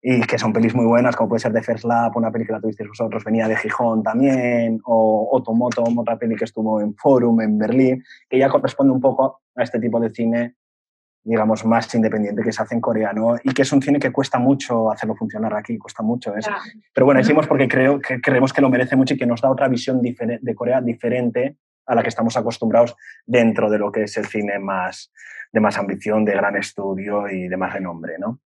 y que son pelis muy buenas, como puede ser The First Lap, una peli que la tuvisteis vosotros, venía de Gijón también, o Otomoto, otra peli que estuvo en Forum, en Berlín, que ya corresponde un poco a este tipo de cine, digamos, más independiente que se hace en coreano y que es un cine que cuesta mucho hacerlo funcionar aquí, cuesta mucho eso. Pero bueno, decimos porque creo, que creemos que lo merece mucho y que nos da otra visión de Corea diferente a la que estamos acostumbrados dentro de lo que es el cine más de más ambición, de gran estudio y de más renombre, ¿no?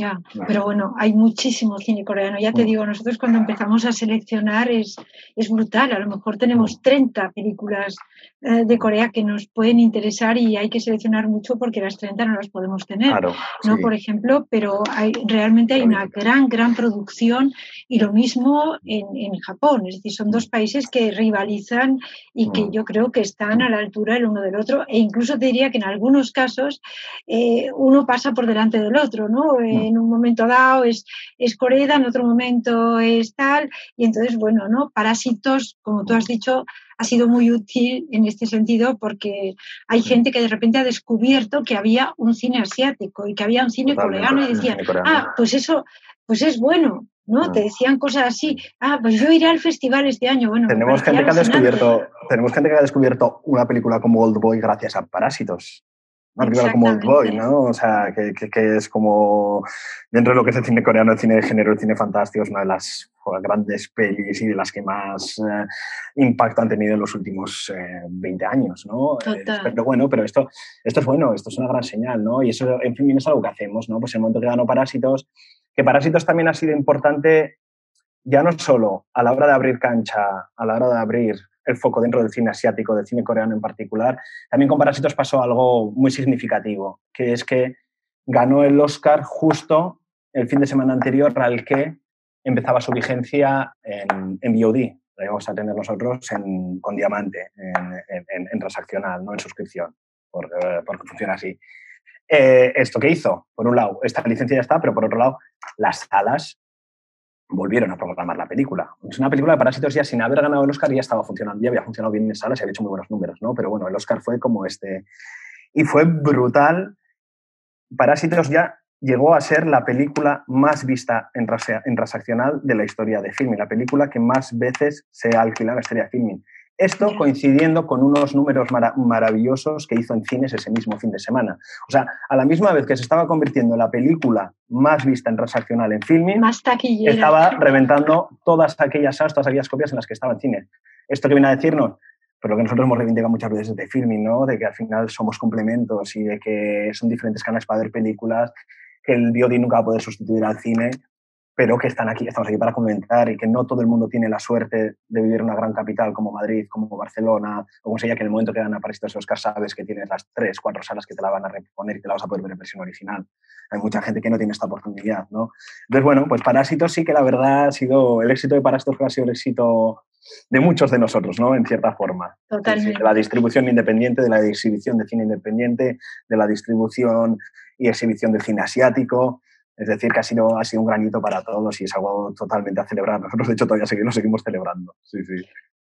Ya, pero bueno, hay muchísimo cine coreano. Ya te digo, nosotros cuando empezamos a seleccionar es, es brutal. A lo mejor tenemos 30 mm. películas de Corea que nos pueden interesar y hay que seleccionar mucho porque las 30 no las podemos tener. ¿no? Por ejemplo, pero hay, realmente hay una gran, gran producción y lo mismo en, en Japón. Es decir, son dos países que rivalizan y que mm. yo creo que están a la altura el uno del otro e incluso te diría que en algunos casos eh, uno pasa por delante del otro, ¿no? en un momento dado es, es Coreda, en otro momento es tal, y entonces, bueno, ¿no? Parásitos, como tú has dicho, ha sido muy útil en este sentido porque hay gente que de repente ha descubierto que había un cine asiático y que había un cine coreano y decían, ah, pues eso, pues es bueno, ¿no? Te decían cosas así, ah, pues yo iré al festival este año. Bueno, tenemos gente que ha descubierto, tenemos gente que ha descubierto una película como Old Boy gracias a Parásitos una película como Old Boy, ¿no? O sea, que, que, es como, dentro de lo que es el cine coreano, el cine de género, el cine fantástico, es una de las grandes pelis y de las que más eh, impacto han tenido en los últimos 20 eh, años, ¿no? Eh, pero bueno, pero esto, esto es bueno, esto es una gran señal, ¿no? Y eso, en fin, es algo que hacemos, ¿no? Pues en el momento que ganó Parásitos, que Parásitos también ha sido importante ya no solo a la hora de abrir cancha, a la hora de abrir el foco dentro del cine asiático, del cine coreano en particular. También con Parásitos pasó algo muy significativo, que es que ganó el Oscar justo el fin de semana anterior al que empezaba su vigencia en, en VOD. Lo íbamos a tener nosotros con diamante, en, transaccional, no en suscripción, porque, porque funciona así. Eh, ¿Esto qué hizo? Por un lado, esta licencia ya está, pero por otro lado, las salas volvieron a programar la película. Es una película de Parásitos ya sin haber ganado el Oscar ya estaba funcionando, ya había funcionado bien en salas y había hecho muy buenos números, ¿no? Pero bueno, el Oscar fue como este. Y fue brutal. Parásitos ya llegó a ser la película más vista en, transaccional de la historia de filming, la película que más veces se ha alquilado en la historia de filming. Esto coincidiendo con unos números maravillosos que hizo en cines ese mismo fin de semana. O sea, a la misma vez que se estaba convirtiendo en la película más vista en transaccional en filming, estaba reventando todas aquellas todas aquellas copias en las que estaba en cine. ¿Esto que viene a decirnos? Pero lo que nosotros hemos reivindicado muchas veces de filming, ¿no? De que al final somos complementos y de que son diferentes canales para ver películas, que el VOD nunca va a poder sustituir al cine pero que están aquí, estamos aquí para comentar y que no todo el mundo tiene la suerte de vivir en una gran capital como Madrid, como Barcelona, o como sea, que en el momento que dan a París los Oscar sabes que tienes las tres, cuatro salas que te la van a reponer y te la vas a poder ver en versión original. Hay mucha gente que no tiene esta oportunidad, ¿no? Entonces, bueno, pues Parásitos sí que la verdad ha sido, el éxito de Parásitos ha sido el éxito de muchos de nosotros, ¿no? En cierta forma. Totalmente. De la distribución independiente, de la exhibición de cine independiente, de la distribución y exhibición de cine asiático, es decir, que ha sido, ha sido un granito para todos y es algo totalmente a celebrar. Nosotros, de hecho, todavía seguimos, seguimos celebrando. Sí, sí.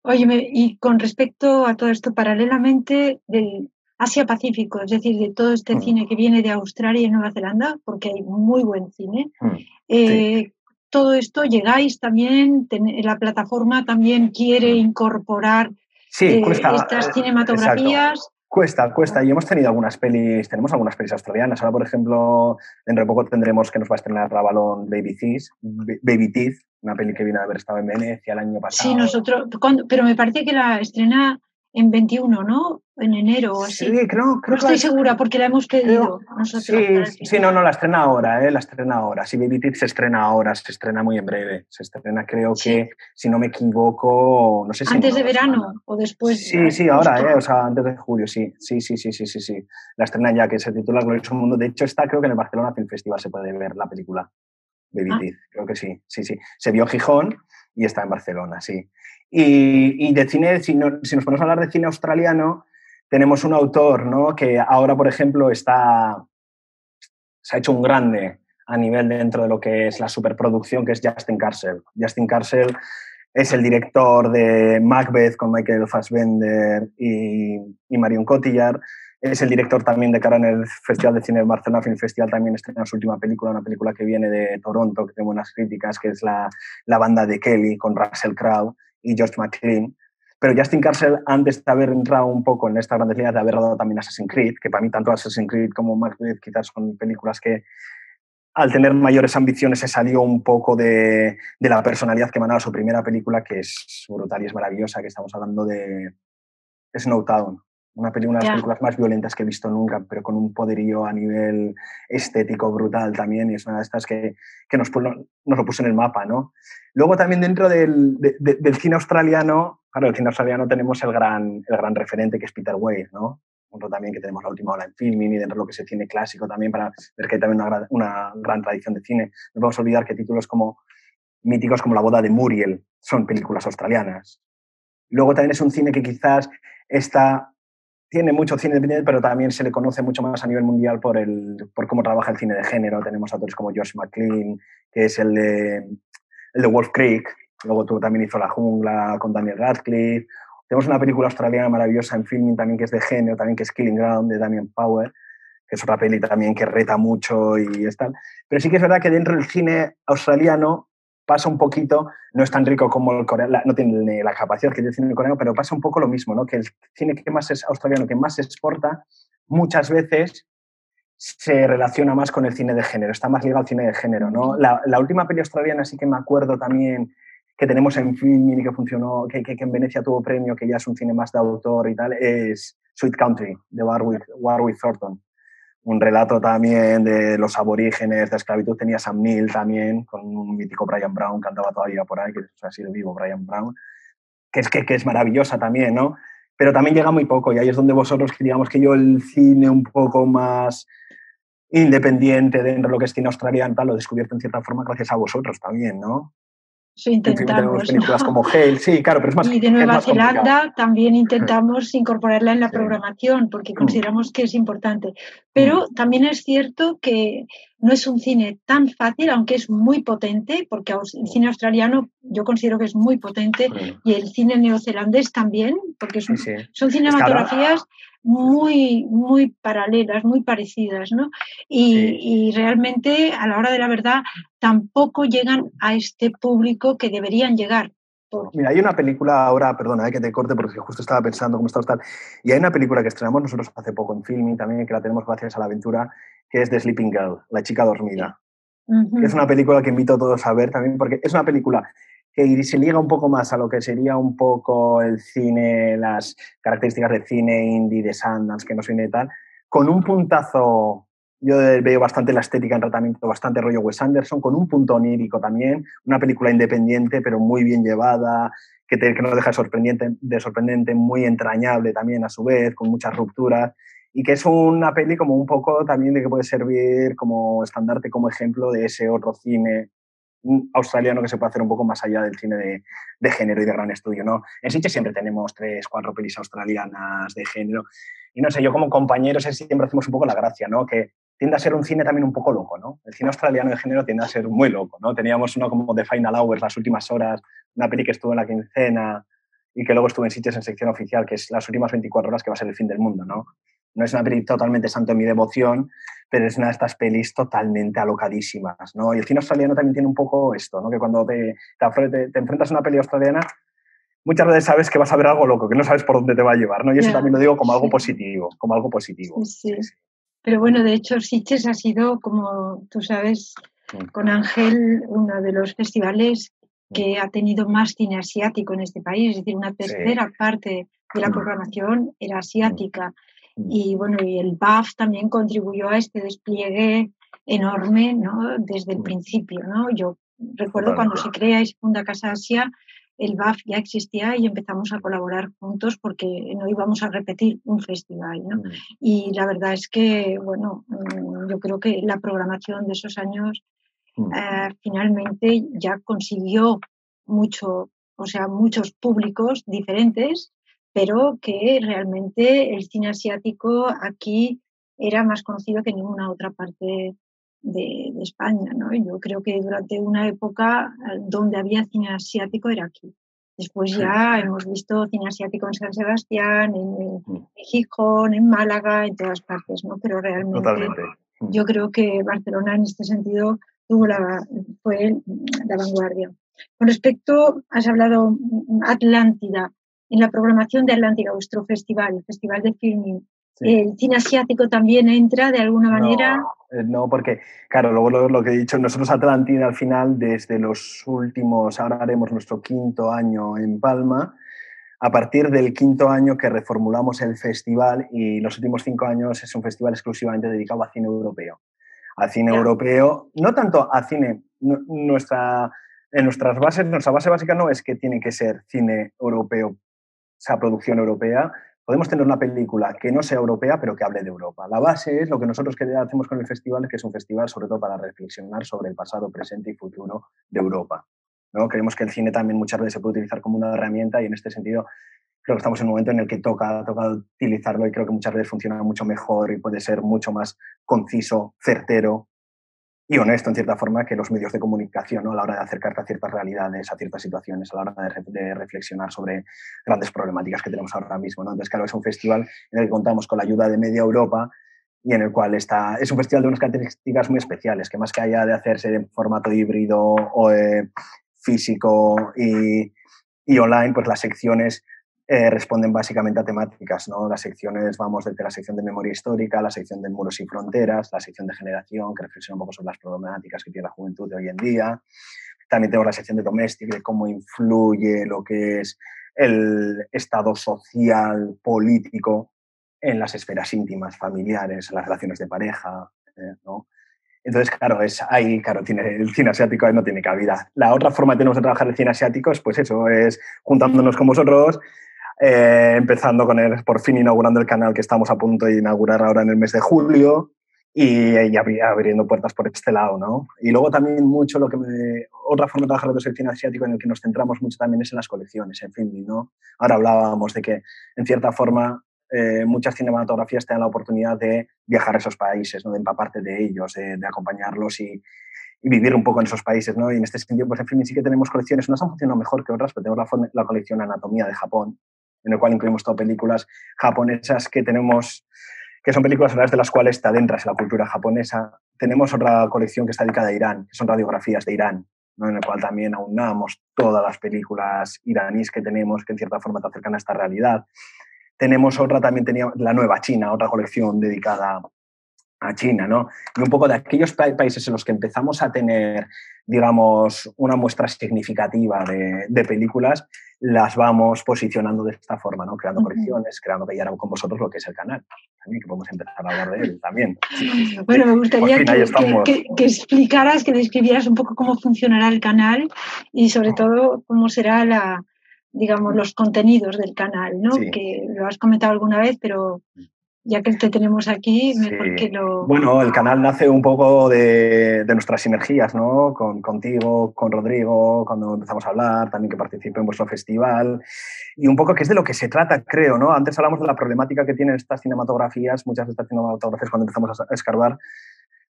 Oye, y con respecto a todo esto, paralelamente del Asia-Pacífico, es decir, de todo este mm. cine que viene de Australia y Nueva Zelanda, porque hay muy buen cine, mm, eh, todo esto llegáis también, la plataforma también quiere mm. incorporar eh, estas cinematografías. Cuesta, cuesta. Y hemos tenido algunas pelis, tenemos algunas pelis australianas. Ahora, por ejemplo, dentro de poco tendremos que nos va a estrenar Ravalón Baby Teeth, Baby Teeth, una peli que viene a haber estado en Venecia el año pasado. Sí, nosotros, pero me parece que la estrena en 21, ¿no? En enero o así. Sí, creo, No estoy segura porque la hemos pedido nosotros. Sí, sí, no, no, la estrena ahora, ¿eh? La estrena ahora. Sí, Baby Teeth se estrena ahora, se estrena muy en breve. Se estrena, creo que, si no me equivoco, no sé si. ¿Antes de verano o después? Sí, sí, ahora, ¿eh? O sea, antes de julio, sí. Sí, sí, sí, sí, sí, sí. La estrena ya, que se titula Glorioso Mundo. De hecho, está, creo que en el Barcelona Film Festival se puede ver la película. Baby ah. Teeth, creo que sí, sí, sí. Se vio en Gijón y está en Barcelona, sí. Y, de cine, si, nos ponemos a hablar de cine australiano, tenemos un autor ¿no? que ahora, por ejemplo, está, se ha hecho un grande a nivel dentro de lo que es la superproducción, que es Justin Carsell. Justin Carsell es el director de Macbeth con Michael Fassbender y, y Marion Cotillard. Es el director también de cara en el Festival de Cine de Barcelona Film Festival, también estrena su última película, una película que viene de Toronto, que tiene buenas críticas, que es la, la banda de Kelly con Russell Crowe y George McLean. Pero Justin Carsell, antes de haber entrado un poco en estas grandes líneas, de haber dado también Assassin's Creed, que para mí tanto Assassin's Creed como Macbeth quizás son películas que al tener mayores ambiciones se salió un poco de, de la personalidad que manaba su primera película, que es brutal y es maravillosa, que estamos hablando de Snowtown una, una de las películas más violentas que he visto nunca, pero con un poderío a nivel estético brutal también, y es una de estas que, que nos, nos, lo puso en el mapa, ¿no? Luego también dentro del, del cine australiano, claro, el cine australiano tenemos el gran, el gran referente que es Peter Weir, ¿no? Otro también que tenemos la última hora en filming y dentro de lo que es el cine clásico también para ver que hay también una, una gran tradición de cine. No a olvidar que títulos como míticos como La boda de Muriel son películas australianas. Luego también es un cine que quizás está tiene mucho cine independiente, pero también se le conoce mucho más a nivel mundial por, el, por cómo trabaja el cine de género. Tenemos autores como Josh McLean, que es el de, el de Wolf Creek, luego tú también hizo La Jungla con Daniel Radcliffe. Tenemos una película australiana maravillosa en filming también que es de género, también que es Killing Ground de Damien Power, que es otra peli también que reta mucho y es tal. Pero sí que es verdad que dentro del cine australiano pasa un poquito, no es tan rico como el coreano, no tiene la capacidad que tiene el cine coreano, pero pasa un poco lo mismo, ¿no? que el cine que más es australiano, que más se exporta, muchas veces se relaciona más con el cine de género, está más ligado al cine de género. ¿no? La, última peli australiana sí que me acuerdo también que tenemos en film y que funcionó, que, que, en Venecia tuvo premio, que ya es un cine más de autor y tal, es Sweet Country, de Warwick, Warwick Thornton un relato también de los aborígenes, de esclavitud. Tenía Sam Neill también, con un mítico Brian Brown que andaba todavía por ahí, que ha sido vivo Brian Brown, que es, que, que, es maravillosa también, ¿no? Pero también llega muy poco y ahí es donde vosotros, digamos que yo el cine un poco más independiente dentro de lo que es cine australiano, lo he descubierto en cierta forma gracias a vosotros también, ¿no? Sí, intentamos. películas como Hale, sí, claro, pero es más Y de Nueva Zelanda también intentamos incorporarla en la programación porque mm. consideramos que es importante. Pero mm. también es cierto que no es un cine tan fácil, aunque es muy potente, porque el cine australiano yo considero que es muy potente y el cine neozelandés también, porque son, son cinematografías muy, muy paralelas, muy parecidas, ¿no? Y, realmente, a la hora de la verdad, tampoco llegan a este público que deberían llegar. Mira, hay una película ahora, perdona, eh, que te corte porque justo estaba pensando cómo está tal, y hay una película que estrenamos nosotros hace poco en filming también, que la tenemos gracias a la aventura, que es The Sleeping Girl, La chica dormida. Es una película que invito a todos a ver también, porque es una película que se liga un poco más a lo que sería un poco el cine, las características del cine indie de Sundance, que no de tal, con un puntazo, yo veo bastante la estética en tratamiento, bastante rollo Wes Anderson, con un punto onírico también, una película independiente, pero muy bien llevada, que, te, que no deja de sorprendente, de sorprendente, muy entrañable también a su vez, con muchas rupturas y que es una peli como un poco también de que puede servir como estandarte, como ejemplo de ese otro cine australiano que se puede hacer un poco más allá del cine de, de género y de gran estudio, ¿no? En Sitges siempre tenemos tres, cuatro pelis australianas de género y no sé, yo como compañeros siempre hacemos un poco la gracia, ¿no? Que tiende a ser un cine también un poco loco, ¿no? El cine australiano de género tiende a ser muy loco, ¿no? Teníamos uno como The Final Hours, Las Últimas Horas, una peli que estuvo en la quincena y que luego estuvo en Sitges en sección oficial, que es Las Últimas 24 Horas, que va a ser el fin del mundo, ¿no? No es una peli totalmente santo en mi devoción, pero es una de estas pelis totalmente alocadísimas, ¿no? Y el cine australiano también tiene un poco esto, ¿no? Que cuando te, te, enfrentas a una peli australiana, muchas veces sabes que vas a ver algo loco, que no sabes por dónde te va a llevar, ¿no? Y eso también lo digo como algo positivo, como algo positivo. Sí, Pero bueno, de hecho, Sitges ha sido, como tú sabes, con Ángel, uno de los festivales que ha tenido más cine asiático en este país, es decir, una tercera parte de la programación era asiática. Y bueno, y el BAF también contribuyó a este despliegue enorme ¿no? desde el principio. ¿no? Yo recuerdo cuando se crea y se funda Casa Asia, el BAF ya existía y empezamos a colaborar juntos porque no íbamos a repetir un festival. ¿no? Y la verdad es que, bueno, mm, yo creo que la programación de esos años eh, finalmente ya consiguió mucho, o sea, muchos públicos diferentes pero que realmente el cine asiático aquí era más conocido que en ninguna otra parte de, España. ¿no? Yo creo que durante una época eh, donde había cine asiático era aquí. Después ya hemos visto cine asiático en San Sebastián, en, mm. Gijón, en Málaga, en todas partes, ¿no? Pero realmente mm. yo creo que Barcelona en este sentido tuvo la, fue la vanguardia. Con respecto, has hablado Atlántida en la programación de Atlántica, vuestro festival, el Festival de Filming. ¿El cine asiático también entra de alguna manera? Eh, no, porque, claro, luego lo, que he dicho, nosotros Atlántida al final, desde los últimos, ahora haremos nuestro quinto año en Palma, a partir del quinto año que reformulamos el festival y los últimos cinco años es un festival exclusivamente dedicado a cine europeo. Al cine europeo, no tanto a cine, nuestra, en nuestras bases, nuestra base básica no es que tiene que ser cine europeo esa producción europea, podemos tener una película que no sea europea, pero que hable de Europa. La base es lo que nosotros hacemos con el festival, que es un festival sobre todo para reflexionar sobre el pasado, presente y futuro de Europa. ¿no? Creemos que el cine también muchas veces se puede utilizar como una herramienta y en este sentido creo que estamos en un momento en el que toca, toca utilizarlo y creo que muchas veces funciona mucho mejor y puede ser mucho más conciso, certero y honesto, en cierta forma, que los medios de comunicación ¿no? a la hora de acercarte a ciertas realidades, a ciertas situaciones, a la hora de, reflexionar sobre grandes problemáticas que tenemos ahora mismo. ¿no? Entonces, claro, es un festival en el que contamos con la ayuda de Media Europa y en el cual está, es un festival de unas características muy especiales, que más que haya de hacerse en formato híbrido o eh, físico y, y online, pues las secciones eh, responden básicamente a temáticas, ¿no? Las secciones, vamos desde la sección de memoria histórica, la sección de muros y fronteras, la sección de generación, que reflexiona un poco sobre las problemáticas que tiene la juventud de hoy en día. También tenemos la sección de doméstica, de cómo influye lo que es el estado social, político en las esferas íntimas, familiares, las relaciones de pareja, eh, ¿no? Entonces, claro, es ahí, claro, tiene, el cine asiático no tiene cabida. La otra forma que tenemos de trabajar el cine asiático es, pues eso, es juntándonos con vosotros, eh, empezando con el, por fin inaugurando el canal que estamos a punto de inaugurar ahora en el mes de julio y, abriendo puertas por este lado, ¿no? Y luego también mucho lo que me... Otra forma de trabajar de el cine asiático en el que nos centramos mucho también es en las colecciones, en fin, ¿no? Ahora hablábamos de que, en cierta forma, eh, muchas cinematografías te dan la oportunidad de viajar a esos países, ¿no? de empaparte de ellos, de, acompañarlos y, vivir un poco en esos países. ¿no? Y en este sentido, pues en fin, sí que tenemos colecciones, unas han funcionado mejor que otras, pero tenemos la, la colección Anatomía de Japón, en el cual incluimos todas películas japonesas que tenemos, que son películas a través de las cuales te adentras en la cultura japonesa. Tenemos otra colección que está dedicada a Irán, que son radiografías de Irán, ¿no? en el cual también aunamos todas las películas iraníes que tenemos, que en cierta forma te acercan a esta realidad. Tenemos otra, también tenía la Nueva China, otra colección dedicada a China, ¿no? Y un poco de aquellos países en los que empezamos a tener, digamos, una muestra significativa de, películas, las vamos posicionando de esta forma, ¿no? Creando colecciones, creando ahora con vosotros lo que es el canal, también que podemos empezar a hablar de él también. Bueno, me gustaría que, explicaras, que describieras un poco cómo funcionará el canal y sobre todo cómo será la, digamos, los contenidos del canal, ¿no? Que lo has comentado alguna vez, pero ya que te tenemos aquí, mejor que lo... Bueno, el canal nace un poco de, nuestras sinergias, ¿no? Con, contigo, con Rodrigo, cuando empezamos a hablar, también que participé en vuestro festival, y un poco que es de lo que se trata, creo, ¿no? Antes hablamos de la problemática que tienen estas cinematografías, muchas de estas cinematografías cuando empezamos a escarbar,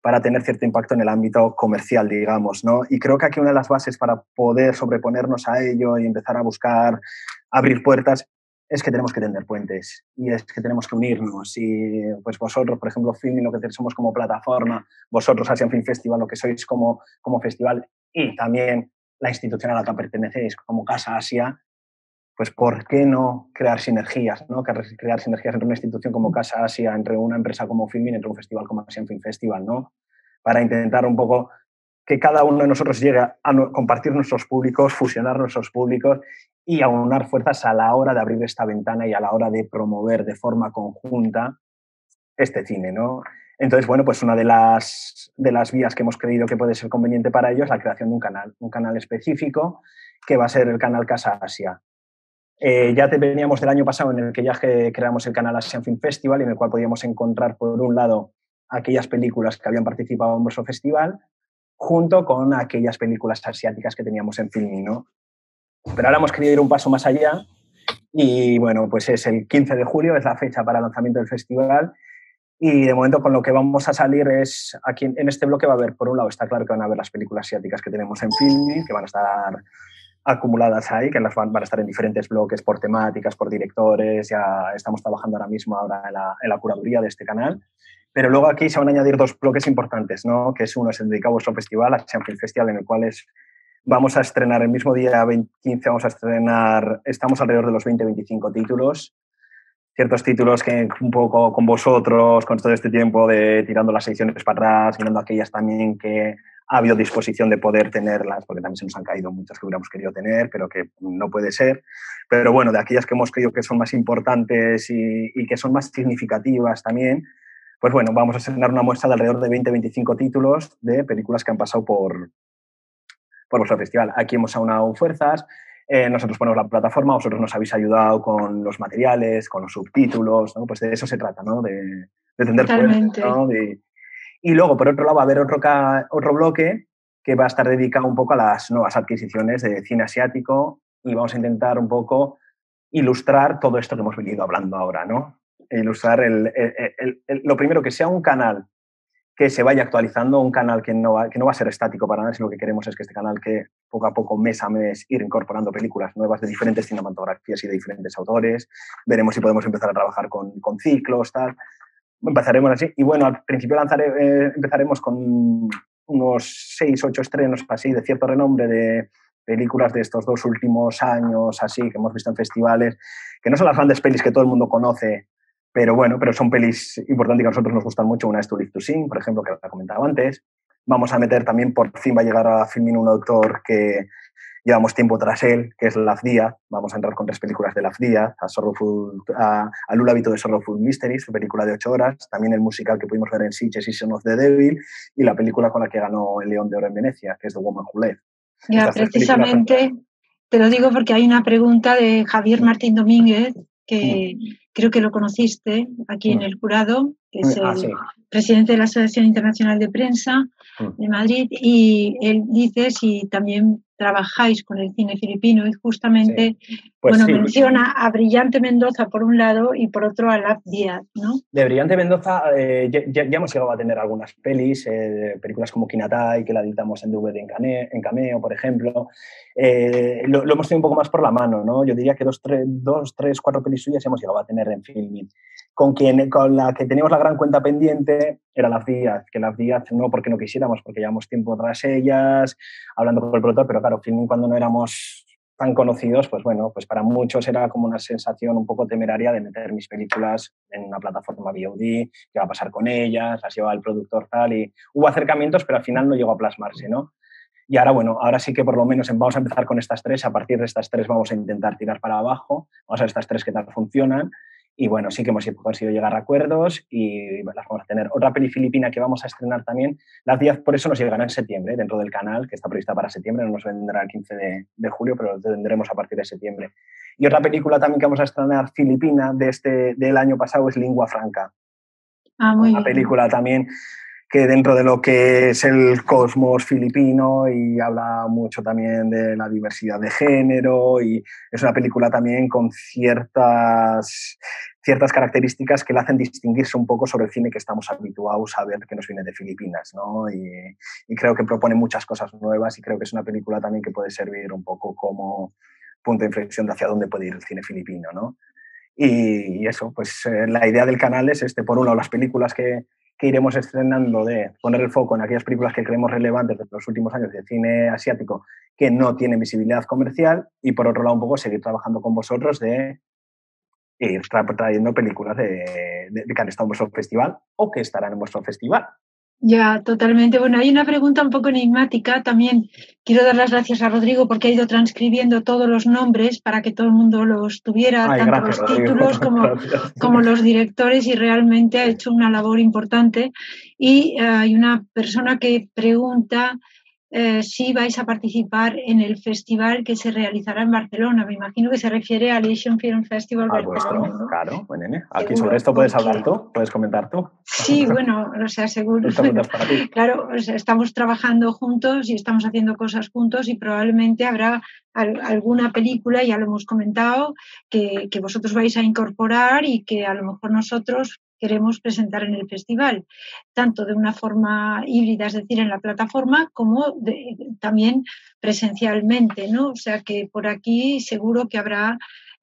para tener cierto impacto en el ámbito comercial, digamos, ¿no? Y creo que aquí una de las bases para poder sobreponernos a ello y empezar a buscar abrir puertas es que tenemos que tender puentes y es que tenemos que unirnos. Y pues vosotros, por ejemplo, Film, lo que somos como plataforma, vosotros, Asian Film Festival, lo que sois como, como festival y también la institución a la que pertenecéis como Casa Asia, pues ¿por qué no crear sinergias? ¿no? Crear sinergias entre una institución como Casa Asia, entre una empresa como Filmin, entre un festival como Asian Film Festival, ¿no? Para intentar un poco que cada uno de nosotros llegue a compartir nuestros públicos, fusionar nuestros públicos y aunar fuerzas a la hora de abrir esta ventana y a la hora de promover de forma conjunta este cine, ¿no? Entonces, bueno, pues una de las, de las vías que hemos creído que puede ser conveniente para ello es la creación de un canal, un canal específico que va a ser el canal Casa Asia. Eh, ya te veníamos del año pasado en el que ya creamos el canal Asian Film Festival, en el cual podíamos encontrar, por un lado, aquellas películas que habían participado en nuestro festival, junto con aquellas películas asiáticas que teníamos en Filmi, ¿no? Pero ahora hemos querido ir un paso más allá y bueno, pues es el 15 de julio, es la fecha para lanzamiento del festival y de momento con lo que vamos a salir es, aquí en este bloque va a haber, por un lado está claro que van a ver las películas asiáticas que tenemos en Filmi, que van a estar acumuladas ahí, que las van, a estar en diferentes bloques por temáticas, por directores, ya estamos trabajando ahora mismo ahora en la, en la curaduría de este canal. Pero luego aquí se van a añadir dos bloques importantes, ¿no? que es uno es el dedicado a vuestro festival, a Champion Festival, en el cual es Vamos a estrenar el mismo día 15, vamos a estrenar, estamos alrededor de los 20-25 títulos. Ciertos títulos que un poco con vosotros, con todo este tiempo de tirando las ediciones para atrás, mirando aquellas también que ha habido disposición de poder tenerlas, porque también se nos han caído muchas que hubiéramos querido tener, pero que no puede ser. Pero bueno, de aquellas que hemos creído que son más importantes y, y que son más significativas también, pues bueno, vamos a estrenar una muestra de alrededor de 20-25 títulos de películas que han pasado por, por vuestro festival. Aquí hemos aunado fuerzas, eh, nosotros ponemos la plataforma, vosotros nos habéis ayudado con los materiales, con los subtítulos, pues de eso se trata, ¿no? de, de tender ¿no? y luego, por otro lado, va a haber otro, otro bloque que va a estar dedicado un poco a las nuevas adquisiciones de cine asiático y vamos a intentar un poco ilustrar todo esto que hemos venido hablando ahora, ¿no? Ilustrar el, lo primero que sea un canal que se vaya actualizando, un canal que no, va, que no va a ser estático para nada, sino lo que queremos es que este canal que poco a poco, mes a mes, ir incorporando películas nuevas de diferentes cinematografías y de diferentes autores. Veremos si podemos empezar a trabajar con, con ciclos, tal. Empezaremos así. Y bueno, al principio eh, empezaremos con unos seis, ocho estrenos así de cierto renombre de películas de estos dos últimos años, así, que hemos visto en festivales, que no son las grandes pelis que todo el mundo conoce, pero bueno, pero son pelis importantes que a nosotros nos gustan mucho. Una es To Live to Sing, por ejemplo, que la comentaba antes. Vamos a meter también, por fin va a llegar a filmar un autor que llevamos tiempo tras él, que es Laf Díaz. Vamos a entrar con tres películas de Laf Díaz, a, Sorrowful, a, a Lula Vito de Sorrowful Mysteries, película de ocho horas, también el musical que pudimos ver en Sitges, Season of the Devil, y la película con la que ganó el León de Oro en Venecia, que es The Woman Who Left. Ya, precisamente, te lo digo porque hay una pregunta de Javier Martín Domínguez, que creo que lo conociste aquí en mm. el jurado, que es ah, el presidente de la Asociación Internacional de Prensa mm. de Madrid, y él dice si también trabajáis con el cine filipino y justamente pues bueno, menciona a Brillante Mendoza por un lado y por otro a Lap Díaz, ¿no? De Brillante Mendoza eh, ya, hemos llegado a tener algunas pelis, eh, películas como Kinatai, que la editamos en DVD en, Cameo, por ejemplo. Eh, lo, hemos tenido un poco más por la mano, ¿no? Yo diría que dos, tres, dos, tres cuatro pelis suyas hemos llegado a tener en filming. Con, la que teníamos la gran cuenta pendiente era Las Díaz, que Las Díaz no porque no quisiéramos, porque llevamos tiempo tras ellas, hablando con el productor, pero claro, filming cuando no éramos tan conocidos, pues bueno, pues para muchos era como una sensación un poco temeraria de meter mis películas en una plataforma VOD, qué va a pasar con ellas, las lleva el productor tal, y hubo acercamientos, pero al final no llegó a plasmarse, ¿no? Y ahora, bueno, ahora sí que por lo menos vamos a empezar con estas tres, a partir de estas tres vamos a intentar tirar para abajo, vamos a ver estas tres que tal funcionan, y bueno, sí que hemos conseguido llegar a acuerdos y las vamos a tener. Otra peli filipina que vamos a estrenar también, Las 10 por eso nos llegará en septiembre, dentro del canal, que está prevista para septiembre, no nos vendrá el 15 de, julio, pero lo tendremos a partir de septiembre. Y otra película también que vamos a estrenar filipina de este, del año pasado es Lingua Franca. Ah, muy Una película también que dentro de lo que es el cosmos filipino y habla mucho también de la diversidad de género y es una película también con ciertas, ciertas características que le hacen distinguirse un poco sobre el cine que estamos habituados a ver que nos viene de Filipinas, ¿no? Y, creo que propone muchas cosas nuevas y creo que es una película también que puede servir un poco como punto de inflexión de hacia dónde puede ir el cine filipino, ¿no? Y, eso, pues eh, la idea del canal es, este, por un lado, las películas que, que iremos estrenando de poner el foco en aquellas películas que creemos relevantes de los últimos años de cine asiático que no tienen visibilidad comercial y por otro lado un poco seguir trabajando con vosotros de ir trayendo películas de, de que han estado en vuestro festival o que estarán en vuestro festival. Ya, totalmente. Bueno, hay una pregunta un poco enigmática. También quiero dar las gracias a Rodrigo porque ha ido transcribiendo todos los nombres para que todo el mundo los tuviera, tanto los [LAUGHS] títulos como, como, los directores, y realmente ha hecho una labor importante. Y eh, hay una persona que pregunta eh, si vais a participar en el festival que se realizará en Barcelona. Me imagino que se refiere al Asian Film Festival ah, Barcelona. Claro, bueno, Aquí sobre esto puedes hablar tú, puedes comentar tú. Sí, bueno, o sea, seguro. claro, estamos trabajando juntos y estamos haciendo cosas juntos y probablemente habrá alguna película, ya lo hemos comentado, que, que vosotros vais a incorporar y que a lo mejor nosotros queremos presentar en el festival, tanto de una forma híbrida, es decir, en la plataforma, como también presencialmente, ¿no? O sea que por aquí seguro que habrá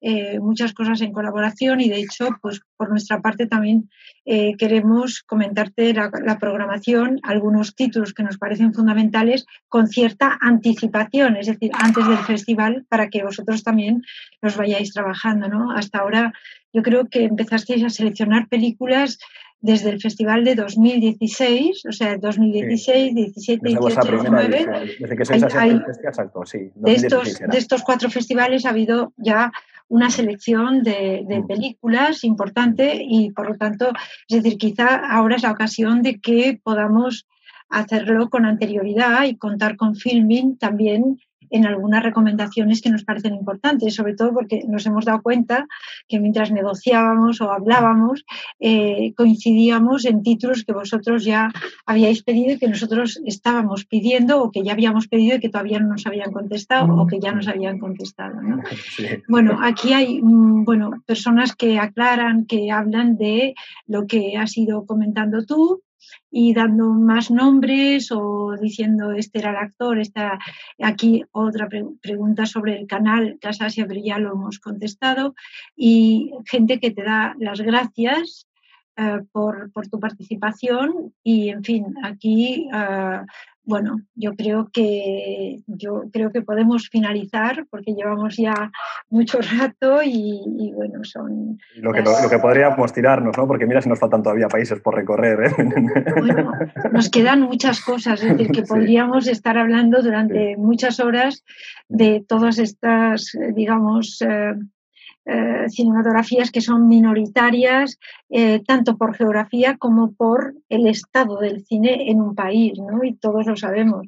eh, muchas cosas en colaboración y de hecho, pues por nuestra parte también eh, queremos comentarte la, programación, algunos títulos que nos parecen fundamentales con cierta anticipación, es decir, antes del festival, para que vosotros también los vayáis trabajando, ¿no? Hasta ahora yo creo que empezasteis a seleccionar películas desde el festival de 2016, o sea, 2016, 17, 18, 19. Desde que sois hay, exacto, sí. De estos, de estos cuatro festivales ha habido ya una selección de, de, mm. películas importante y por lo tanto, es decir, quizá ahora es la ocasión de que podamos hacerlo con anterioridad y contar con filming también en algunas recomendaciones que nos parecen importantes, sobre todo porque nos hemos dado cuenta que mientras negociábamos o hablábamos, eh, coincidíamos en títulos que vosotros ya habíais pedido y que nosotros estábamos pidiendo o que ya habíamos pedido y que todavía no nos habían contestado o que ya nos habían contestado. [LAUGHS] Bueno, aquí hay mm, bueno, personas que aclaran, que hablan de lo que has ido comentando tú, y dando más nombres o diciendo este era el actor, esta, aquí otra pregunta sobre el canal Casa siempre ya lo hemos contestado y gente que te da las gracias eh, por, por, tu participación y en fin, aquí eh, bueno, yo creo que yo creo que podemos finalizar porque llevamos ya mucho rato y, bueno, son lo que, lo, que podríamos tirarnos, ¿no? Porque mira si nos faltan todavía países por recorrer. ¿eh? Bueno, nos quedan muchas cosas, es decir, que [LAUGHS] podríamos estar hablando durante muchas horas de todas estas, digamos, eh, cinematografías que son minoritarias, eh, tanto por geografía como por el estado del cine en un país, ¿no? Y todos lo sabemos.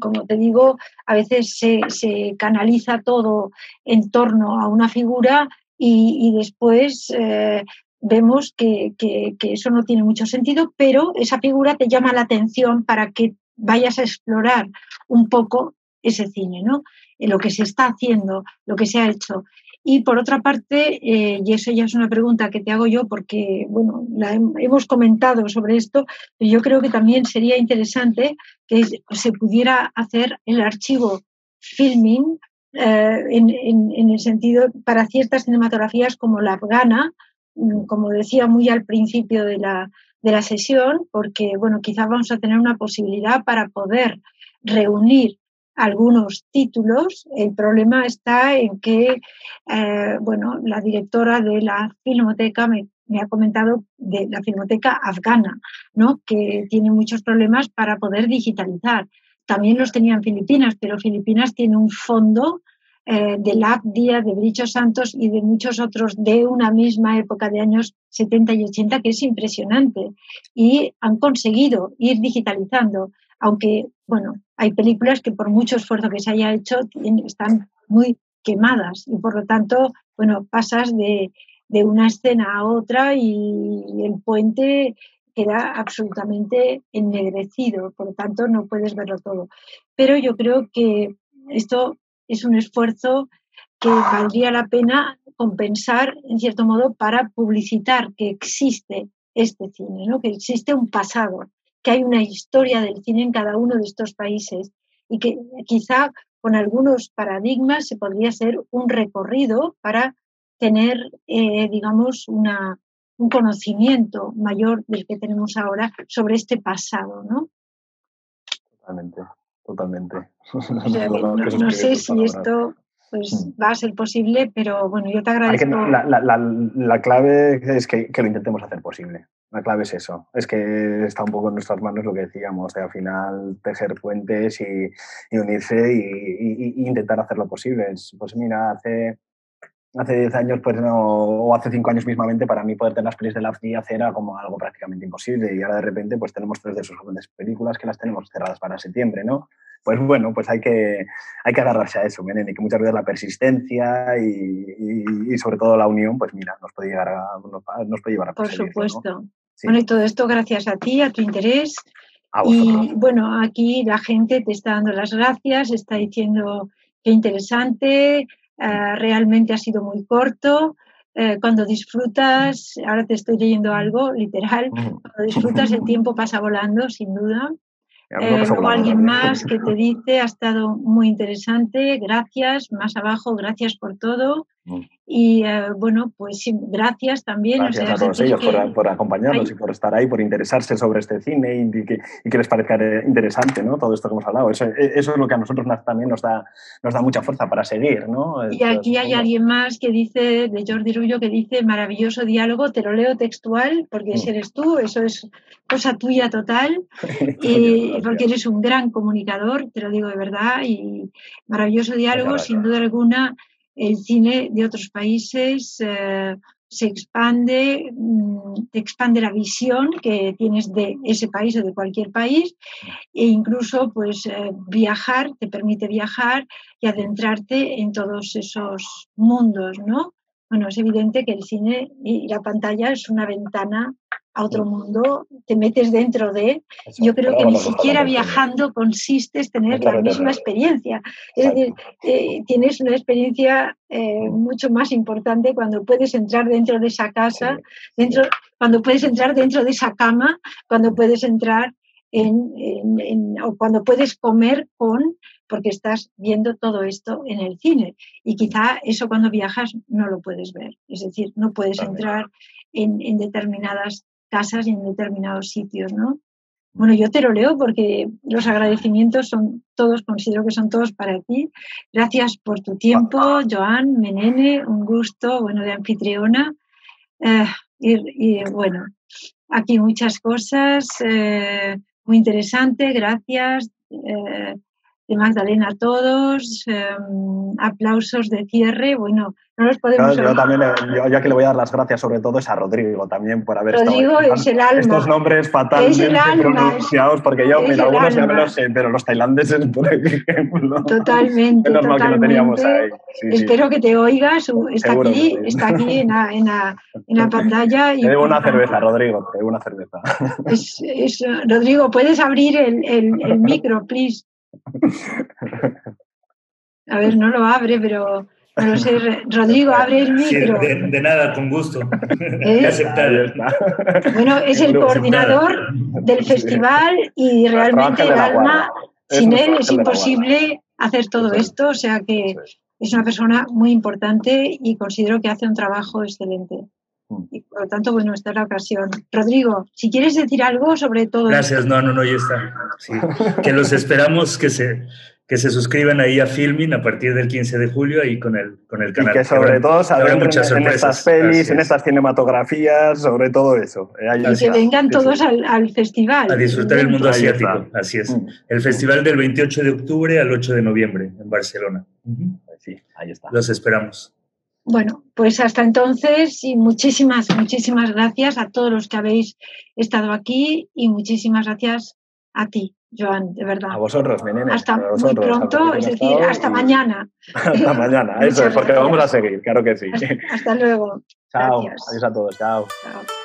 como te digo, a veces se, canaliza todo en torno a una figura y, después eh, vemos que, que, eso no tiene mucho sentido, pero esa figura te llama la atención para que vayas a explorar un poco ese cine, ¿no? lo que se está haciendo, lo que se ha hecho. Y por otra parte, eh, y eso ya es una pregunta que te hago yo porque, bueno, la hemos comentado sobre esto, pero yo creo que también sería interesante que se pudiera hacer el archivo filming eh, en, el sentido para ciertas cinematografías como la afgana, mm, como decía muy al principio de la, de la sesión, porque, bueno, quizás vamos a tener una posibilidad para poder reunir algunos títulos. El problema está en que, eh, bueno, la directora de la filmoteca me, ha comentado de la filmoteca afgana, ¿no? Que tiene muchos problemas para poder digitalizar. También los tenían Filipinas, pero Filipinas tiene un fondo eh, de LAC Díaz, de Bricho Santos y de muchos otros de una misma época de años 70 y 80 que es impresionante. Y han conseguido ir digitalizando aunque, bueno, hay películas que por mucho esfuerzo que se haya hecho están muy quemadas y por lo tanto, bueno, pasas de, una escena a otra y el puente queda absolutamente ennegrecido, por lo tanto no puedes verlo todo. Pero yo creo que esto es un esfuerzo que valdría la pena compensar, en cierto modo, para publicitar que existe este cine, ¿no? que existe un pasado, que hay una historia del cine en cada uno de estos países y que quizá con algunos paradigmas se podría hacer un recorrido para tener, eh, digamos, una, un conocimiento mayor del que tenemos ahora sobre este pasado, ¿no? Totalmente, totalmente. [LAUGHS] no, sé si esto pues, mm. va a ser posible, pero bueno, yo te agradezco. La, clave es que, que, lo intentemos hacer posible. La clave es eso, es que está un poco en nuestras manos lo que decíamos, de al final tejer puentes y, unirse y, intentar hacer lo posible. Pues mira, hace hace 10 años, pues no, o hace 5 años mismamente, para mí poder tener las pelis de la FDIAC era como algo prácticamente imposible. Y ahora de repente, pues tenemos tres de sus grandes películas que las tenemos cerradas para septiembre, ¿no? Pues bueno, pues hay que, hay que agarrarse a eso, y que muchas veces la persistencia y, sobre todo la unión, pues mira, nos puede, llegar a, nos, puede llevar a Por supuesto. Bueno, y todo esto gracias a ti, a tu interés. y bueno, aquí la gente te está dando las gracias, está diciendo qué interesante, eh, realmente ha sido muy corto. Eh, cuando disfrutas, ahora te estoy leyendo algo literal, cuando disfrutas el tiempo pasa volando, sin duda. Eh, luego alguien más que te dice, ha estado muy interesante, gracias, más abajo, gracias por todo. Mm. Y eh, bueno, pues gracias también. Gracias a todos ellos por, acompañarnos y por estar ahí, por interesarse sobre este cine y que, les parezca interesante ¿no? todo esto que hemos hablado. Eso, e, eso, es lo que a nosotros también nos da, nos da mucha fuerza para seguir. ¿no? Y aquí hay alguien más que dice, de Jordi Rullo, que dice maravilloso diálogo, te lo leo textual porque ese mm. eres tú, eso es cosa tuya total, [LAUGHS] y porque eres un gran comunicador, te lo digo de verdad, y maravilloso diálogo, sin duda alguna el cine de otros países eh, se expande, mm, te expande la visión que tienes de ese país o de cualquier país e incluso pues eh, viajar, te permite viajar y adentrarte en todos esos mundos, ¿no? Bueno, es evidente que el cine y la pantalla es una ventana a otro mundo, te metes dentro de. Yo creo que ni siquiera viajando consiste tener la misma experiencia. Es decir, eh, tienes una experiencia eh, mucho más importante cuando puedes entrar dentro de esa casa, dentro, cuando puedes entrar dentro de esa cama, cuando puedes entrar en, o cuando puedes comer con porque estás viendo todo esto en el cine. Y quizá eso cuando viajas no lo puedes ver. Es decir, no puedes entrar en, en determinadas casas y en determinados sitios, ¿no? Bueno, yo te lo leo porque los agradecimientos son todos, considero que son todos para ti. Gracias por tu tiempo, Joan, Menene, un gusto, bueno, de anfitriona. Eh, y, bueno, aquí muchas cosas, eh, muy interesante, gracias. Eh, de Magdalena a todos, em, aplausos de cierre, bueno, no los podemos... yo, también, eh, yo, ya que le voy a dar las gracias sobre todo es a Rodrigo también por haber Rodrigo estado es el alma. estos nombres fatalmente pronunciados, porque yo, mira, algunos ya me los sé, pero los tailandeses, por ejemplo. Totalmente, [LAUGHS] es normal que lo teníamos ahí. Espero que te oigas, está aquí, está aquí en la, en la, en la [LAUGHS] pantalla. Y, te debo una cerveza, Rodrigo, te debo una cerveza. Es, Rodrigo, ¿puedes abrir el, el, el [LAUGHS] micro, please? [LAUGHS] A ver, no lo abre, pero no lo sé. Rodrigo, [LAUGHS] abre el micro. de, nada, con gusto. ¿Eh? [LAUGHS] Bueno, es el coordinador del festival y realmente el alma, sin él es imposible hacer todo esto, o sea que es una persona muy importante y considero que hace un trabajo excelente. Mm. Y por lo tanto, bueno, esta es la ocasión. Rodrigo, si quieres decir algo sobre todo. Gracias, no, no, no, ya está. que los esperamos que se, que se suscriban ahí a Filming a partir del 15 de julio y con el, con el canal. Y que sobre todo se muchas en, en, estas pelis, en estas cinematografías, sobre todo eso. Eh, y que vengan todos al, festival. A disfrutar el mundo asiático, así es. Mm. El festival del 28 de octubre al 8 de noviembre en Barcelona. Sí, ahí está. Los esperamos. Bueno, pues hasta entonces y muchísimas, muchísimas gracias a todos los que habéis estado aquí y muchísimas gracias a ti. Joan, de verdad. A vosotros, mi nene. Hasta muy pronto, es decir, [LAUGHS] hasta mañana. hasta [LAUGHS] mañana, eso es, porque vamos a seguir, claro que sí. [LAUGHS] Hasta, luego. Chao. Adiós a todos. Chao. Chao.